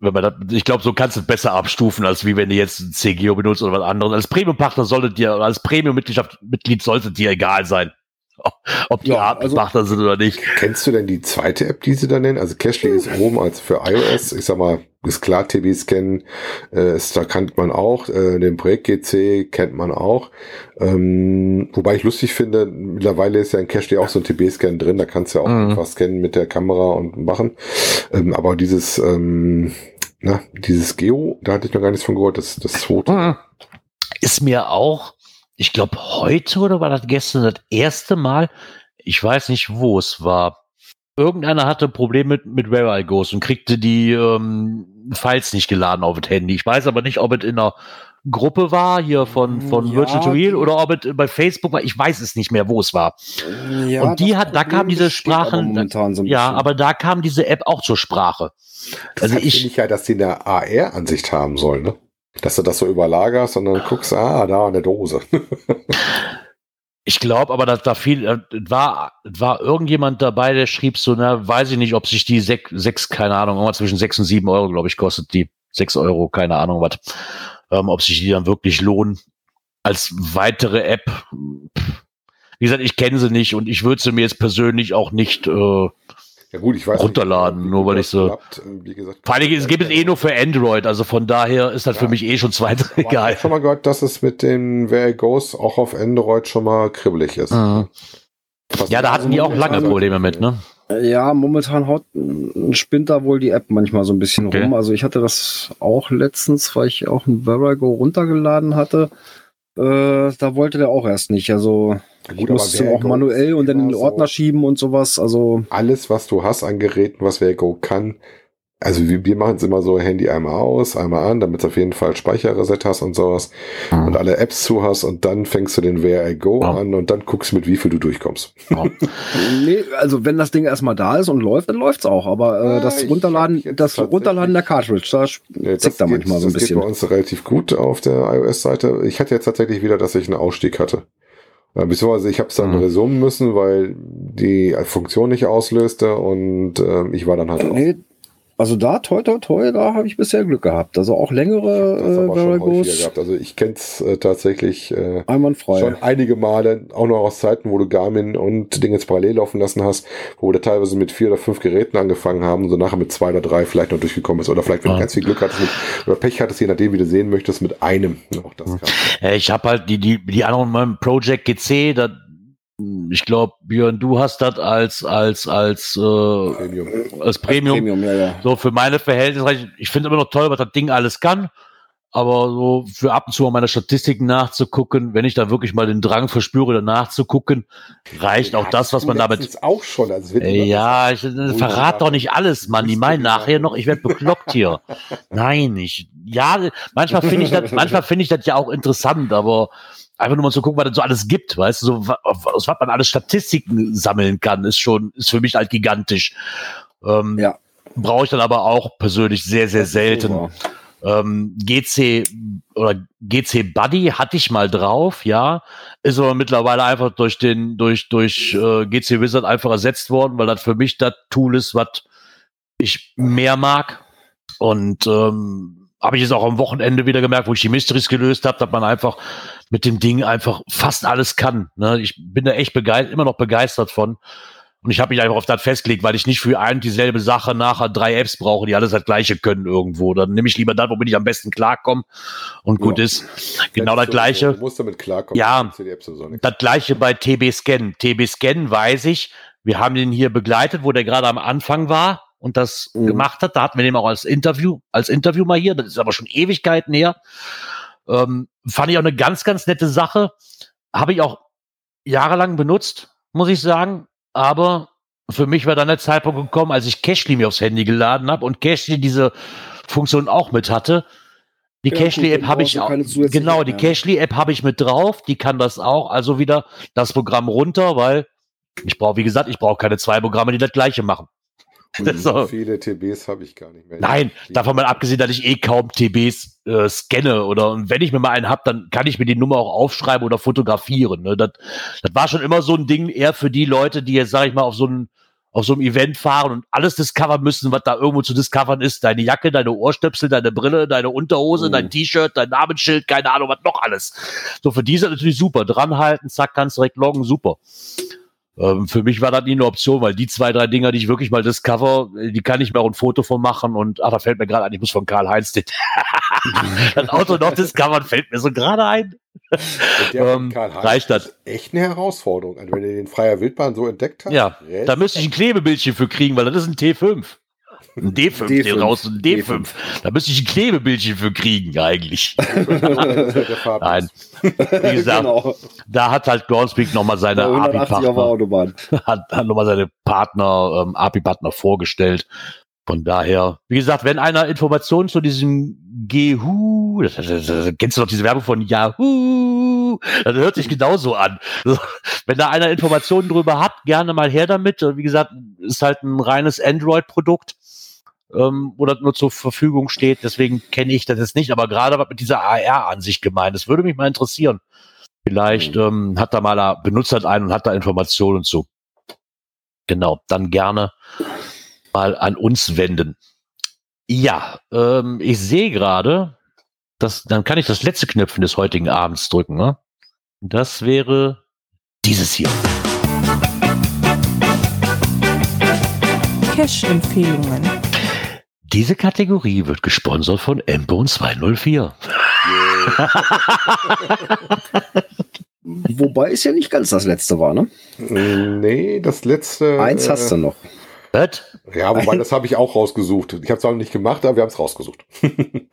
Wenn man das, ich glaube, so kannst du es besser abstufen, als wie wenn du jetzt ein CGO benutzt oder was anderes. Als Premium-Partner sollte dir, oder als Premium-Mitgliedschaft, Mitglied sollte dir egal sein. Ob die Ja, Arten also- sind oder nicht. Kennst du denn die zweite App, die sie da nennen? Also Cashly ist oben als für iOS. Ich sag mal, ist klar, TB-Scan, äh, ist, da kennt man auch. Äh, den Projekt GC kennt man auch. Ähm, wobei ich lustig finde, mittlerweile ist ja in Cashly auch so ein TB-Scan drin. Da kannst du ja auch Mhm. einfach scannen mit der Kamera und machen. Ähm, aber dieses, ähm, na, dieses Geo, da hatte ich noch gar nichts von gehört. Das, das zweite. Ist mir auch, ich glaube, heute oder war das gestern das erste Mal, ich weiß nicht, wo es war. Irgendeiner hatte ein Problem mit, mit Where I Goes und kriegte die ähm, Files nicht geladen auf das Handy. Ich weiß aber nicht, ob es in einer Gruppe war, hier von, von Ja, Virtual to Real, oder ob es bei Facebook war. Ich weiß es nicht mehr, wo es war. Ja, Und die hat- da Problem kam diese aber Sprachen- momentan so Ja, aber da kam diese App auch zur Sprache. Das Also ich- ja, dass die eine AR-Ansicht haben sollen, ne? Dass du das so überlagerst und dann guckst, ah, da in der Dose. Ich glaube aber, dass da viel, äh, war, war irgendjemand dabei, der schrieb so, na, weiß ich nicht, ob sich die sech, sechs, keine Ahnung, irgendwas zwischen sechs und sieben Euro, glaube ich, kostet die. Sechs Euro, keine Ahnung was. Ähm, ob sich die dann wirklich lohnen. Als weitere App. Wie gesagt, ich kenne sie nicht und ich würde sie mir jetzt persönlich auch nicht, äh, Ja gut, ich weiß Runterladen, wie nur weil ich so- klappt. Wie gesagt, allen Dingen, es gibt es eh nur für Android, also von daher ist das für Ja. mich eh schon Aber Ich zweitrangig. habe schon mal gehört, dass es mit den Where It Goes auch auf Android schon mal kribbelig ist. Mhm. Ja, da hatten die auch lange Probleme mit, ne? Ja, momentan haut ein Spinter wohl die App manchmal so ein bisschen Okay. rum. Also ich hatte das auch letztens, weil ich auch ein Verigo runtergeladen hatte. Äh, da wollte der auch erst nicht. Also Ja, gut, aber musste es Where auch manuell und dann in den immer so- Ordner schieben und sowas. Also Alles, was du hast an Geräten, was Where It Go kann, also wir, wir machen es immer so, Handy einmal aus, einmal an, damit du auf jeden Fall Speicherreset hast und sowas und alle Apps zu hast und dann fängst du den Where I Go Ja. an und dann guckst du, mit wie viel du durchkommst. nee, also wenn das Ding erstmal da ist und läuft, dann läuft's auch. Aber äh, Ah, das ich Runterladen, das Runterladen der Cartridge, da Nee, zickt da manchmal so ein das bisschen. geht bei uns relativ gut auf der iOS-Seite. Ich hatte jetzt tatsächlich wieder, dass ich einen Ausstieg hatte. Äh, Beziehungsweise ich habe es dann Mhm. resummen müssen, weil die Funktion nicht auslöste und äh, ich war dann halt. Nee, Also da, toi, toi, toi, da habe ich bisher Glück gehabt. Also auch längere äh, wir Varigos gehabt. Also ich kenne es äh, tatsächlich äh, einwandfrei. schon einige Male, auch noch aus Zeiten, wo du Garmin und Dinge jetzt parallel laufen lassen hast, wo du teilweise mit vier oder fünf Geräten angefangen haben und so nachher mit zwei oder drei vielleicht noch durchgekommen ist. Oder vielleicht, wenn Ja. du ganz viel Glück hattest mit, oder Pech hattest, je nachdem, wie du sehen möchtest, mit einem. Auch das kann. Äh, Ich habe halt die, die, die anderen meinem Project GC, da, ich glaube, Björn, du hast das als, als, als, äh, Premium. als Premium. Premium, ja, ja. So für meine Verhältnisse, ich- ich finde immer noch toll, was das Ding alles kann. Aber so für ab und zu mal meine Statistiken nachzugucken, wenn ich da wirklich mal den Drang verspüre, danach zu gucken, reicht auch das, was man damit. letztens auch schon. Also Äh, immer ja, ich, äh, Wo verrat ich doch nicht alles, Mann. Die meinen genau- nachher noch, ich werde bekloppt hier. Nein, ich, ja, manchmal finde ich das, manchmal finde ich das ja auch interessant, aber einfach nur mal zu gucken, was es so alles gibt, weißt du, so, aus was man alles Statistiken sammeln kann, ist schon, ist für mich halt gigantisch. Ähm, Ja. Brauche ich dann aber auch persönlich sehr, sehr selten. Ähm, GC oder GC Buddy hatte ich mal drauf, ja, ist aber mittlerweile einfach durch den durch durch äh, GC Wizard einfach ersetzt worden, weil das für mich das Tool ist, was ich mehr mag und ähm, habe ich es auch am Wochenende wieder gemerkt, wo ich die Mysteries gelöst habe, dass man einfach mit dem Ding einfach fast alles kann. Ne? Ich bin da echt begeistert, immer noch begeistert von. Und ich habe mich einfach auf das festgelegt, weil ich nicht für ein und dieselbe Sache nachher drei Apps brauche, die alles das gleiche können irgendwo. Dann nehme ich lieber das, womit ich am besten klarkomme. Und gut Ja. ist. Genau das Du- gleiche. Du musst damit klarkommen. Ja. Das gleiche bei TB Scan. TB Scan weiß ich, wir haben den hier begleitet, wo der gerade am Anfang war und das Mhm. gemacht hat. Da hatten wir den auch als Interview, als Interview mal hier. Das ist aber schon Ewigkeiten her. Ähm, fand ich auch eine ganz, ganz nette Sache. Habe ich auch jahrelang benutzt, muss ich sagen. Aber für mich war dann der Zeitpunkt gekommen, als ich Cashly mir aufs Handy geladen habe und Cashly diese Funktion auch mit hatte. Die Ja, Cashly App habe ich auch. Genau, die. Cashly App habe ich mit drauf. Die kann das auch. Also wieder das Programm runter, weil ich brauche, wie gesagt, ich brauche keine zwei Programme, die das gleiche machen. So. Viele TBs habe ich gar nicht mehr. Nein, davon mal abgesehen, dass ich eh kaum TBs äh, scanne oder und wenn ich mir mal einen hab, dann kann ich mir die Nummer auch aufschreiben oder fotografieren. Ne? Das, das war schon immer so ein Ding eher für die Leute, die jetzt, sag ich mal, auf so ein auf so einem Event fahren und alles discovern müssen, was da irgendwo zu discovern ist. Deine Jacke, deine Ohrstöpsel, deine Brille, deine Unterhose, Mhm. dein T-Shirt, dein Namensschild, keine Ahnung, was noch alles. So, für die ist das natürlich super. Dranhalten, zack, kannst direkt loggen, super. Ähm, für mich war das nie eine Option, weil die zwei, drei Dinger, die ich wirklich mal discover, äh, die kann ich mir auch ein Foto von machen und ach, da fällt mir gerade ein, ich muss von Karl-Heinz den das Auto noch discovern, fällt mir so gerade ein. Ähm, reicht das. ist Echt eine Herausforderung. Also wenn du den freier Wildbahn so entdeckt hast. Ja, Da müsste ich ein Klebebildchen für kriegen, weil das ist ein T5. Ein D5, D5. den raus, ein D5. D5. Da müsste ich ein Klebebildchen für kriegen, eigentlich. Nein. Wie gesagt, genau. da hat halt Groundspeak nochmal seine Bei 180 auf der API-Partner, hat, hat nochmal seine Partner, ähm, API-Partner vorgestellt. Von daher, wie gesagt, wenn einer Informationen zu diesem Gehu, das, das, das, kennst du noch diese Werbung von Yahoo, das hört sich genauso an. Wenn da einer Informationen drüber hat, gerne mal her damit. Wie gesagt, ist halt ein reines Android-Produkt, ähm, das nur zur Verfügung steht. Deswegen kenne ich das jetzt nicht. Aber gerade was mit dieser AR-Ansicht gemeint, das würde mich mal interessieren. Vielleicht ähm, hat da mal einer, benutzt hat einen und hat da Informationen zu. Genau, dann gerne mal an uns wenden. Ja, ähm, ich sehe gerade, dass dann kann ich das letzte Knöpfchen des heutigen Abends drücken. Ne? Das wäre dieses hier. Cash-Empfehlungen. Diese Kategorie wird gesponsert von Embone 204. Wobei es ja nicht ganz das letzte war, ne? Nee, das letzte. Eins hast du noch. Was? Ja, wobei, das habe ich auch rausgesucht. Ich habe es auch noch nicht gemacht, aber wir haben es rausgesucht.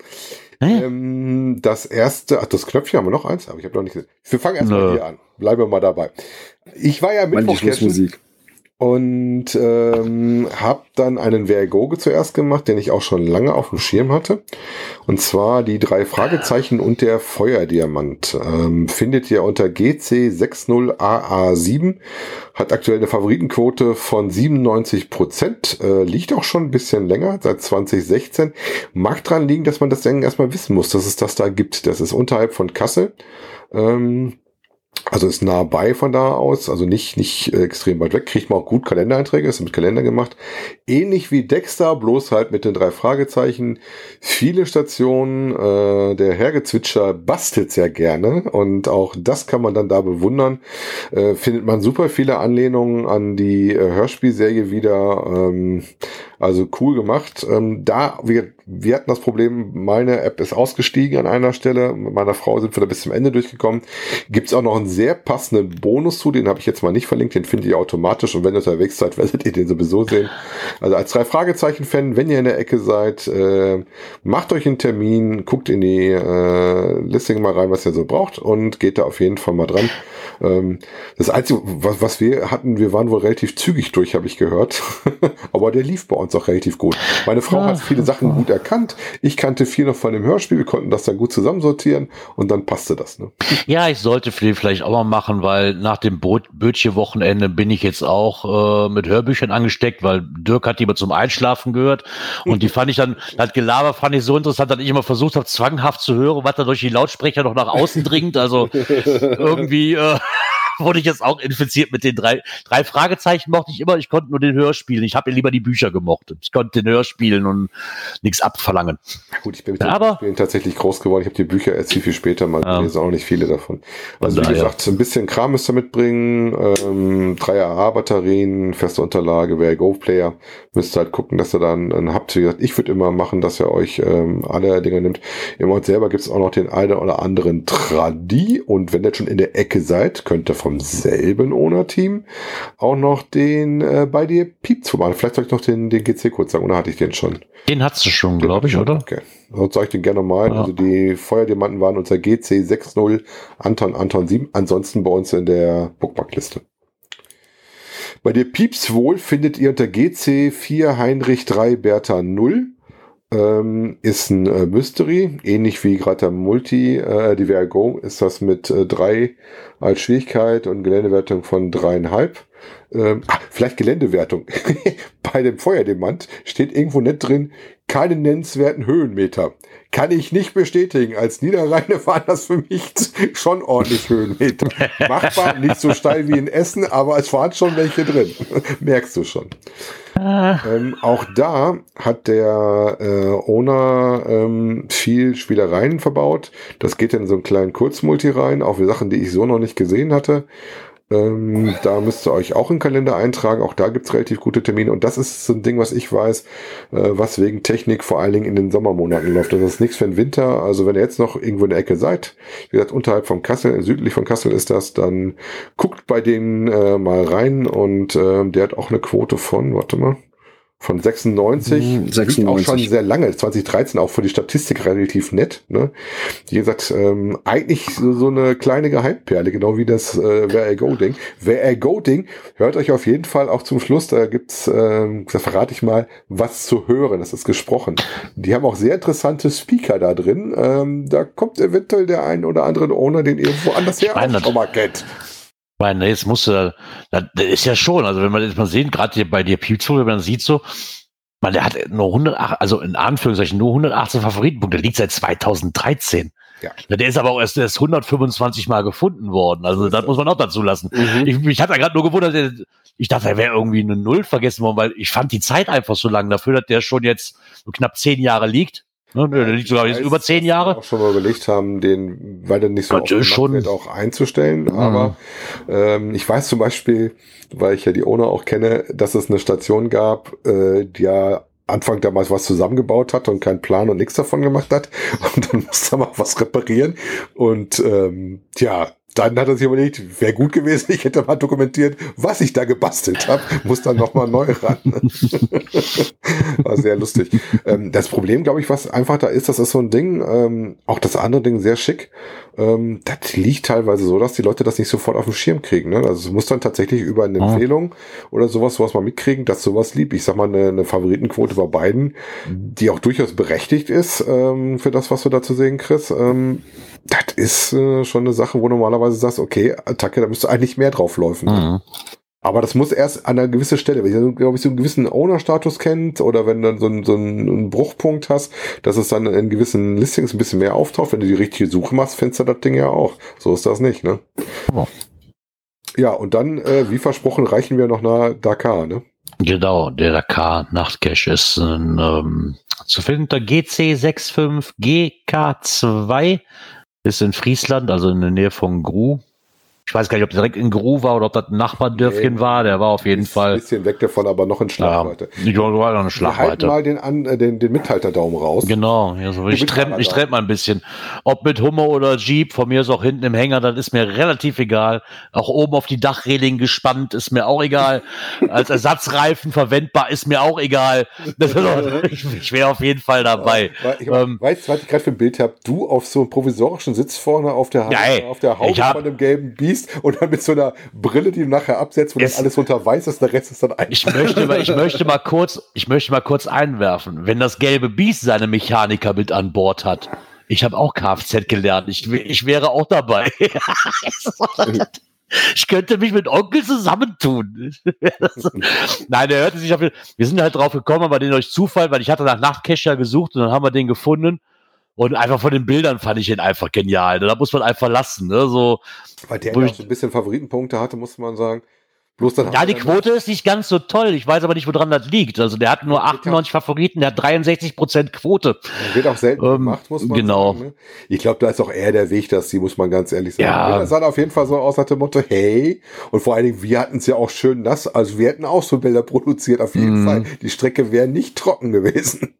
Ähm, das erste, ach, das Knöpfchen haben wir noch eins, aber ich habe noch nicht gesehen. Wir fangen erstmal hier an. Bleiben wir mal dabei. Ich war ja Mittwoch cashen Schlussmusik. Und ähm, habe dann einen Vergoge zuerst gemacht, den ich auch schon lange auf dem Schirm hatte. Und zwar die drei Fragezeichen und der Feuerdiamant. Ähm, findet ihr unter GC60AA7. Hat aktuell eine Favoritenquote von 97 Prozent. Äh, liegt auch schon ein bisschen länger, seit 2016. Mag dran liegen, dass man das Ding erstmal wissen muss, dass es das da gibt. Das ist unterhalb von Kassel. Ähm, Also ist nah bei von da aus, also nicht, nicht äh, extrem weit weg. Kriegt man auch gut Kalendereinträge, ist mit Kalender gemacht. Ähnlich wie Dexter, bloß halt mit den drei Fragezeichen. Viele Stationen, äh, der Hergezwitscher bastelt sehr gerne und auch das kann man dann da bewundern. Äh, findet man super viele Anlehnungen an die äh, Hörspielserie wieder. Ähm, also cool gemacht. Ähm, da, wir, wir hatten das Problem, meine App ist ausgestiegen an einer Stelle. Mit meiner Frau sind wir da bis zum Ende durchgekommen. Gibt's auch noch einen sehr passenden Bonus zu, den habe ich jetzt mal nicht verlinkt, den findet ihr automatisch und wenn ihr unterwegs seid, werdet ihr den sowieso sehen. Also als drei Fragezeichen-Fan, wenn ihr in der Ecke seid, äh, macht euch einen Termin, guckt in die äh, Listing mal rein, was ihr so braucht und geht da auf jeden Fall mal dran. Ähm, das Einzige, was, was wir hatten, wir waren wohl relativ zügig durch, habe ich gehört. Aber der lief bei uns auch relativ gut. Meine Frau hat viele Sachen gut erkannt. Ich kannte viel noch von dem Hörspiel. Wir konnten das dann gut zusammensortieren und dann passte das. Ne? Ja, ich sollte vielleicht auch mal machen, weil nach dem Bötchen-Wochenende bin ich jetzt auch äh, mit Hörbüchern angesteckt, weil Dirk hat die immer zum Einschlafen gehört und die fand ich dann, das Gelaber fand ich so interessant, dass ich immer versucht habe, zwanghaft zu hören, was da durch die Lautsprecher noch nach außen dringt. Also irgendwie äh, wurde ich jetzt auch infiziert mit den drei, drei Fragezeichen mochte ich immer. Ich konnte nur den Hörspielen. Ich habe ja lieber die Bücher gemocht. Ich konnte den Hörspielen und nichts abverlangen. Gut, ich bin mit den Aber, Hörspielen tatsächlich groß geworden. Ich habe die Bücher erst viel, viel später mal ja. gelesen, auch nicht viele davon. Also wie gesagt, ein bisschen Kram müsst ihr mitbringen. Ähm, drei AA-Batterien, feste Unterlage, wer Go-Player. Müsst ihr halt gucken, dass ihr dann, dann habt. Wie gesagt, ich würde immer machen, dass ihr euch ähm, alle Dinge nimmt. Im Ort selber gibt es auch noch den einen oder anderen Tradi. Und wenn ihr schon in der Ecke seid, könnt ihr von vom selben Owner-Team auch noch den äh, bei dir Piep zu machen. Vielleicht soll ich noch den, den GC kurz sagen, oder hatte ich den schon? Den hast du schon, glaube ich, oder? Okay. Sonst sage ich den gerne nochmal. Ja. Also die Feuerdiamanten waren unser GC 60 Anton Anton 7. Ansonsten bei uns in der Bookmarkliste. Bei dir Pieps wohl findet ihr unter GC 4 Heinrich 3 Bertha 0 ähm, ist ein äh, Mystery, ähnlich wie gerade der Multi, äh, die VR Go ist das mit äh, als Schwierigkeit und Geländewertung von dreieinhalb. Ähm, ah, vielleicht Geländewertung. Bei dem Feuerdemand steht irgendwo nicht drin, keine nennenswerten Höhenmeter. Kann ich nicht bestätigen. Als Niederrheine waren das für mich schon ordentlich Höhenmeter. Machbar, nicht so steil wie in Essen, aber es waren schon welche drin. Merkst du schon. Ah. Ähm, auch da hat der äh, Owner ähm, viel Spielereien verbaut. Das geht in so einen kleinen Kurzmulti rein, auch für Sachen, die ich so noch nicht gesehen hatte. Ähm, da müsst ihr euch auch einen Kalender eintragen. Auch da gibt's relativ gute Termine. Und das ist so ein Ding, was ich weiß, äh, was wegen Technik vor allen Dingen in den Sommermonaten läuft. Das ist nichts für den Winter. Also wenn ihr jetzt noch irgendwo in der Ecke seid, wie gesagt, unterhalb von Kassel, südlich von Kassel ist das, dann guckt bei denen äh, mal rein. Und äh, der hat auch eine Quote von, warte mal, von 96, 96. auch schon sehr lange, 2013 auch für die Statistik relativ nett. Ne? Wie gesagt, ähm, eigentlich so, so eine kleine Geheimperle, genau wie das äh, Where I Go Ding. Where I Go Ding, hört euch auf jeden Fall auch zum Schluss, da gibt's, ähm, da verrate ich mal, was zu hören, das ist gesprochen. Die haben auch sehr interessante Speaker da drin. Ähm, da kommt eventuell der ein oder andere Owner, den irgendwo anders her auch mal kennt meine, jetzt musst du, das ist ja schon, also wenn man jetzt mal sehen, gerade bei dir Piepzu, wenn man sieht so, man, der hat nur 108, also in Anführungszeichen nur 118 Favoritenpunkte, der liegt seit 2013. Ja. Der ist aber auch erst, erst 125 Mal gefunden worden. Also das muss man auch dazu lassen. Mhm. Ich, mich hat da gerade nur gewundert, ich dachte, er wäre irgendwie eine Null vergessen worden, weil ich fand die Zeit einfach so lang dafür, dass der schon jetzt so knapp zehn Jahre liegt. Ne, der liegt sogar jetzt über zehn Jahre. Auch schon mal überlegt haben, den weiter nicht so oft schon wird, auch einzustellen. Mhm. Aber ähm, ich weiß zum Beispiel, weil ich ja die Owner auch kenne, dass es eine Station gab, äh, die ja Anfang damals was zusammengebaut hat und keinen Plan und nichts davon gemacht hat. Und dann musste er mal was reparieren. Und ähm, ja, dann hat er sich überlegt, wäre gut gewesen, ich hätte mal dokumentiert, was ich da gebastelt habe, muss dann nochmal neu ran. War sehr lustig. Ähm, das Problem, glaube ich, was einfach da ist, das ist so ein Ding, ähm, auch das andere Ding sehr schick, ähm, das liegt teilweise so, dass die Leute das nicht sofort auf dem Schirm kriegen. Ne? Also es muss dann tatsächlich über eine ah. Empfehlung oder sowas, sowas mal mitkriegen, dass sowas lieb. Ich sag mal, eine, eine Favoritenquote bei beiden, die auch durchaus berechtigt ist ähm, für das, was du da zu sehen kriegst. Das ist äh, schon eine Sache, wo normalerweise sagst, okay, Attacke, da müsste eigentlich mehr drauf laufen. Mhm. Aber das muss erst an einer gewissen Stelle, wenn ihr, glaube ich, so einen gewissen Owner-Status kennt oder wenn du dann so einen, so einen Bruchpunkt hast, dass es dann in gewissen Listings ein bisschen mehr auftaucht. Wenn du die richtige Suche machst, findest du das Ding ja auch. So ist das nicht, ne? Oh. Ja, und dann, äh, wie versprochen, reichen wir noch nach Dakar, ne? Genau, der Dakar Nachtcache ist ein, ähm, zu finden unter GC65GK2 ist in Friesland, also in der Nähe von Gru. Ich weiß gar nicht, ob direkt in Gru war oder ob das ein Nachbardörfchen Nee. war. Der war auf jeden Ist Fall. Ein bisschen weg davon, aber noch in Ja, Schlagweite. ich war noch eine Wir halten Schlagweite. mal den, äh, den, den Mithalterdaumen raus. Genau, ja, so, ich trenne ich trenn mal ein bisschen. Ob mit Hummer oder Jeep, von mir ist auch hinten im Hänger, das ist mir relativ egal. Auch oben auf die Dachreling gespannt, ist mir auch egal. Als Ersatzreifen verwendbar, ist mir auch egal. Auch, ich ich wäre auf jeden Fall dabei. Weil ich, Ähm, weißt du, was ich gerade für ein Bild habe? Du auf so einem provisorischen Sitz vorne auf der, Ja, ey, auf der Haube hab- von einem gelben Biest und dann mit so einer Brille, die du nachher absetzt, wo Es- dann alles unter weiß ist, der Rest ist dann ein. Ich möchte, mal, ich möchte mal kurz, ich möchte mal kurz einwerfen, wenn das gelbe Biest seine Mechaniker mit an Bord hat. Ich habe auch Kfz gelernt. Ich, ich wäre auch dabei. ich könnte mich mit Onkel zusammentun. Nein, der hörte sich auf. Wir sind halt drauf gekommen, aber den durch Zufall, weil ich hatte nach Nachtcacher gesucht und dann haben wir den gefunden. Und einfach von den Bildern fand ich ihn einfach genial. Da muss man einfach lassen. Ne? So, Weil der ja auch so ein bisschen Favoritenpunkte hatte, muss man sagen. Bloß dann Ja, die Quote ist nicht ganz so toll. Ich weiß aber nicht, woran das liegt. Also der hat nur 98 Favoriten, der hat 63 Prozent Quote. Wird auch selten Ähm, gemacht, muss man genau. sagen. Ne? Ich glaube, da ist auch eher der Weg, dass die, muss man ganz ehrlich sagen. Ja. Das sah auf jeden Fall so aus nach dem Motto, hey, und vor allen Dingen, wir hatten es ja auch schön nass, also wir hätten auch so Bilder produziert, auf jeden Mhm. Fall. Die Strecke wäre nicht trocken gewesen.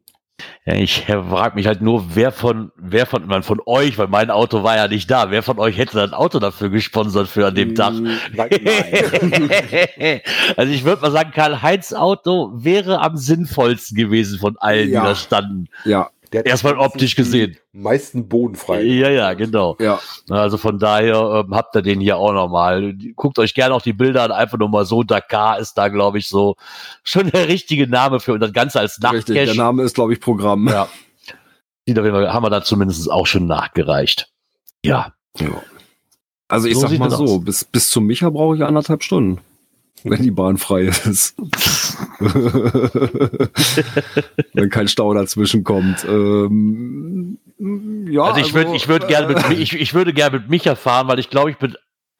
Ja, ich frage mich halt nur, wer von, wer von, man von euch, weil mein Auto war ja nicht da, wer von euch hätte das Auto dafür gesponsert für an dem Tag? Also ich würde mal sagen, Karl-Heinz Auto wäre am sinnvollsten gewesen von allen, Ja. die da standen. Ja, Der hat Erstmal optisch gesehen. Meisten bodenfrei. Ja, ja, genau. ja. Also von daher ähm, habt ihr den hier auch nochmal. Guckt euch gerne auch die Bilder an, einfach nur mal so. Dakar ist da, glaube ich, so schon der richtige Name für und das Ganze als Richtig, der. Name ist, glaube ich, Programm. Ja. Die haben wir da zumindest auch schon nachgereicht. Ja. Also ich So sag mal so, aus. bis, bis zum Micha brauche ich anderthalb Stunden, wenn die Bahn frei ist. wenn kein Stau dazwischen kommt. Ähm, ja, also ich würde, ich würde gerne mit, ich, ich würde gerne mit Micha fahren, weil ich glaube, ich be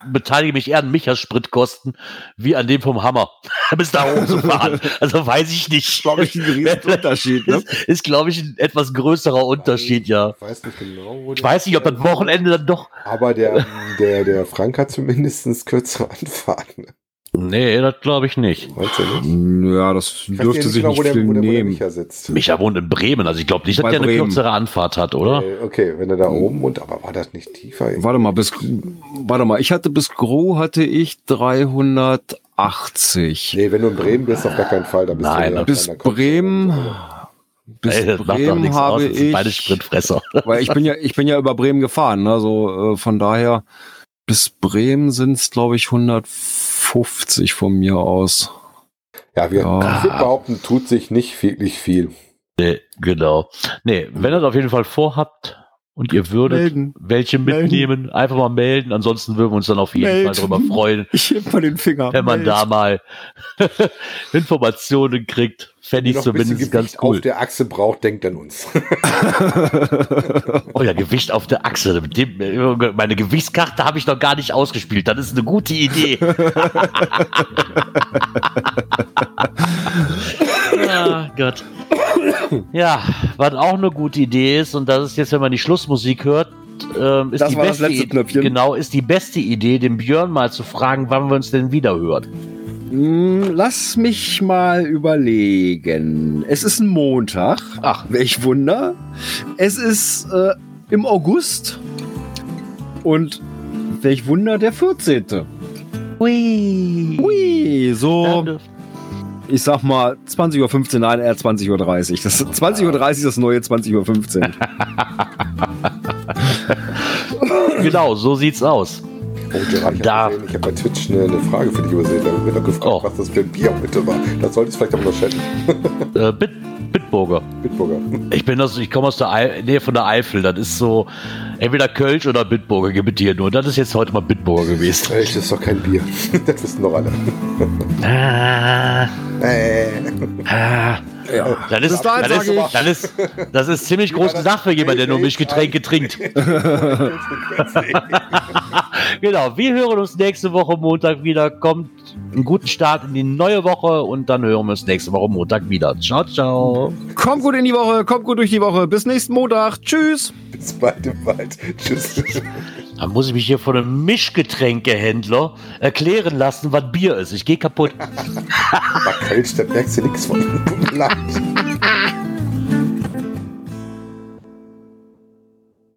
beteilige mich eher an Michas Spritkosten wie an dem vom Hammer. Bis da oben zu fahren. Also weiß ich nicht. glaube ich, ein riesen Unterschied. Ne? Ist, ist glaube ich, ein etwas größerer Unterschied, ja. Ich weiß nicht genau, wo Ich weiß nicht, ob das Wochenende dann doch. Aber der, der, der Frank hat zumindest kürzere Anfahrten. Nee, das glaube ich nicht. Weißt du nicht? Ja, das Ich dürfte ja sich genau, nicht der, viel der, nehmen. Micha sitzt. Micha wohnt in Bremen, also ich glaube nicht, dass Bei der eine Bremen. kürzere Anfahrt hat, oder? Äh, Okay, wenn er da oben und aber war das nicht tiefer? Warte mal, bis, warte mal, ich hatte bis Gro hatte ich 380. Nee, wenn du in Bremen bist, auf gar keinen Fall. Da bist Nein, du bis Bremen, bis Ey, das macht doch Bremen aus, habe das sind beide ich, Spritfresser. weil ich bin ja, ich bin ja über Bremen gefahren, also äh, von daher bis Bremen sind es glaube ich 150 von mir aus. Ja, wir, Ja. behaupten, tut sich nicht wirklich viel. Nee, genau. Nee, wenn ihr das auf jeden Fall vorhabt und ihr würdet Melden. welche Melden. mitnehmen, einfach mal melden. Ansonsten würden wir uns dann auf jeden Melden. Fall darüber freuen, Ich heb mal den Finger. wenn man da mal Informationen kriegt. Fände ich zumindest ganz Gewicht auf cool. der Achse braucht, denkt an uns. Oh ja, Gewicht auf der Achse. Meine Gewichtskarte habe ich noch gar nicht ausgespielt. Das ist eine gute Idee. ah, Gott. Ja, was auch eine gute Idee ist, und das ist jetzt, wenn man die Schlussmusik hört, ähm, ist Das die war das beste letzte I- Knöpfchen. Genau, ist die beste Idee, den Björn mal zu fragen, wann wir uns denn wieder hören. Hm, Lass mich mal überlegen. Es ist ein Montag. Ach. welch Wunder. Es ist äh, im August. Und welch Wunder, der 14. Hui. Hui, so, ich sag mal 20.15 Uhr, nein, eher 20.30 Uhr. Das ist 20.30 Uhr ist das neue 20.15 Uhr. genau, so sieht's aus. Oh, Gerard, ich Da- habe habe bei Twitch eine, eine Frage für dich übersehen. Da wird doch gefragt, Oh. was das für ein Bier bitte war. Das solltest du vielleicht noch chatten. Äh, Bit Bitburger. Bitburger. Ich bin ich komme aus der Eifel, Nähe von der Eifel. Das ist so entweder Kölsch oder Bitburger gibt hier nur. Das ist jetzt heute mal Bitburger gewesen. Echt, das ist doch kein Bier. das wissen doch alle. Ah, Äh. ah. Ja. Das ist, das, ist, das, ist, das ist ziemlich groß gesagt für jemanden, der nur Mischgetränke trinkt. genau, wir hören uns nächste Woche Montag wieder. Kommt einen guten Start in die neue Woche und dann hören wir uns nächste Woche Montag wieder. Ciao, ciao. Kommt gut in die Woche, kommt gut durch die Woche. Bis nächsten Montag. Tschüss. Bis bald im Wald. Tschüss. Dann muss ich mich hier von einem Mischgetränkehändler erklären lassen, was Bier ist. Ich gehe kaputt. Bei Kölsch, da merkst du nichts von. Mir leid.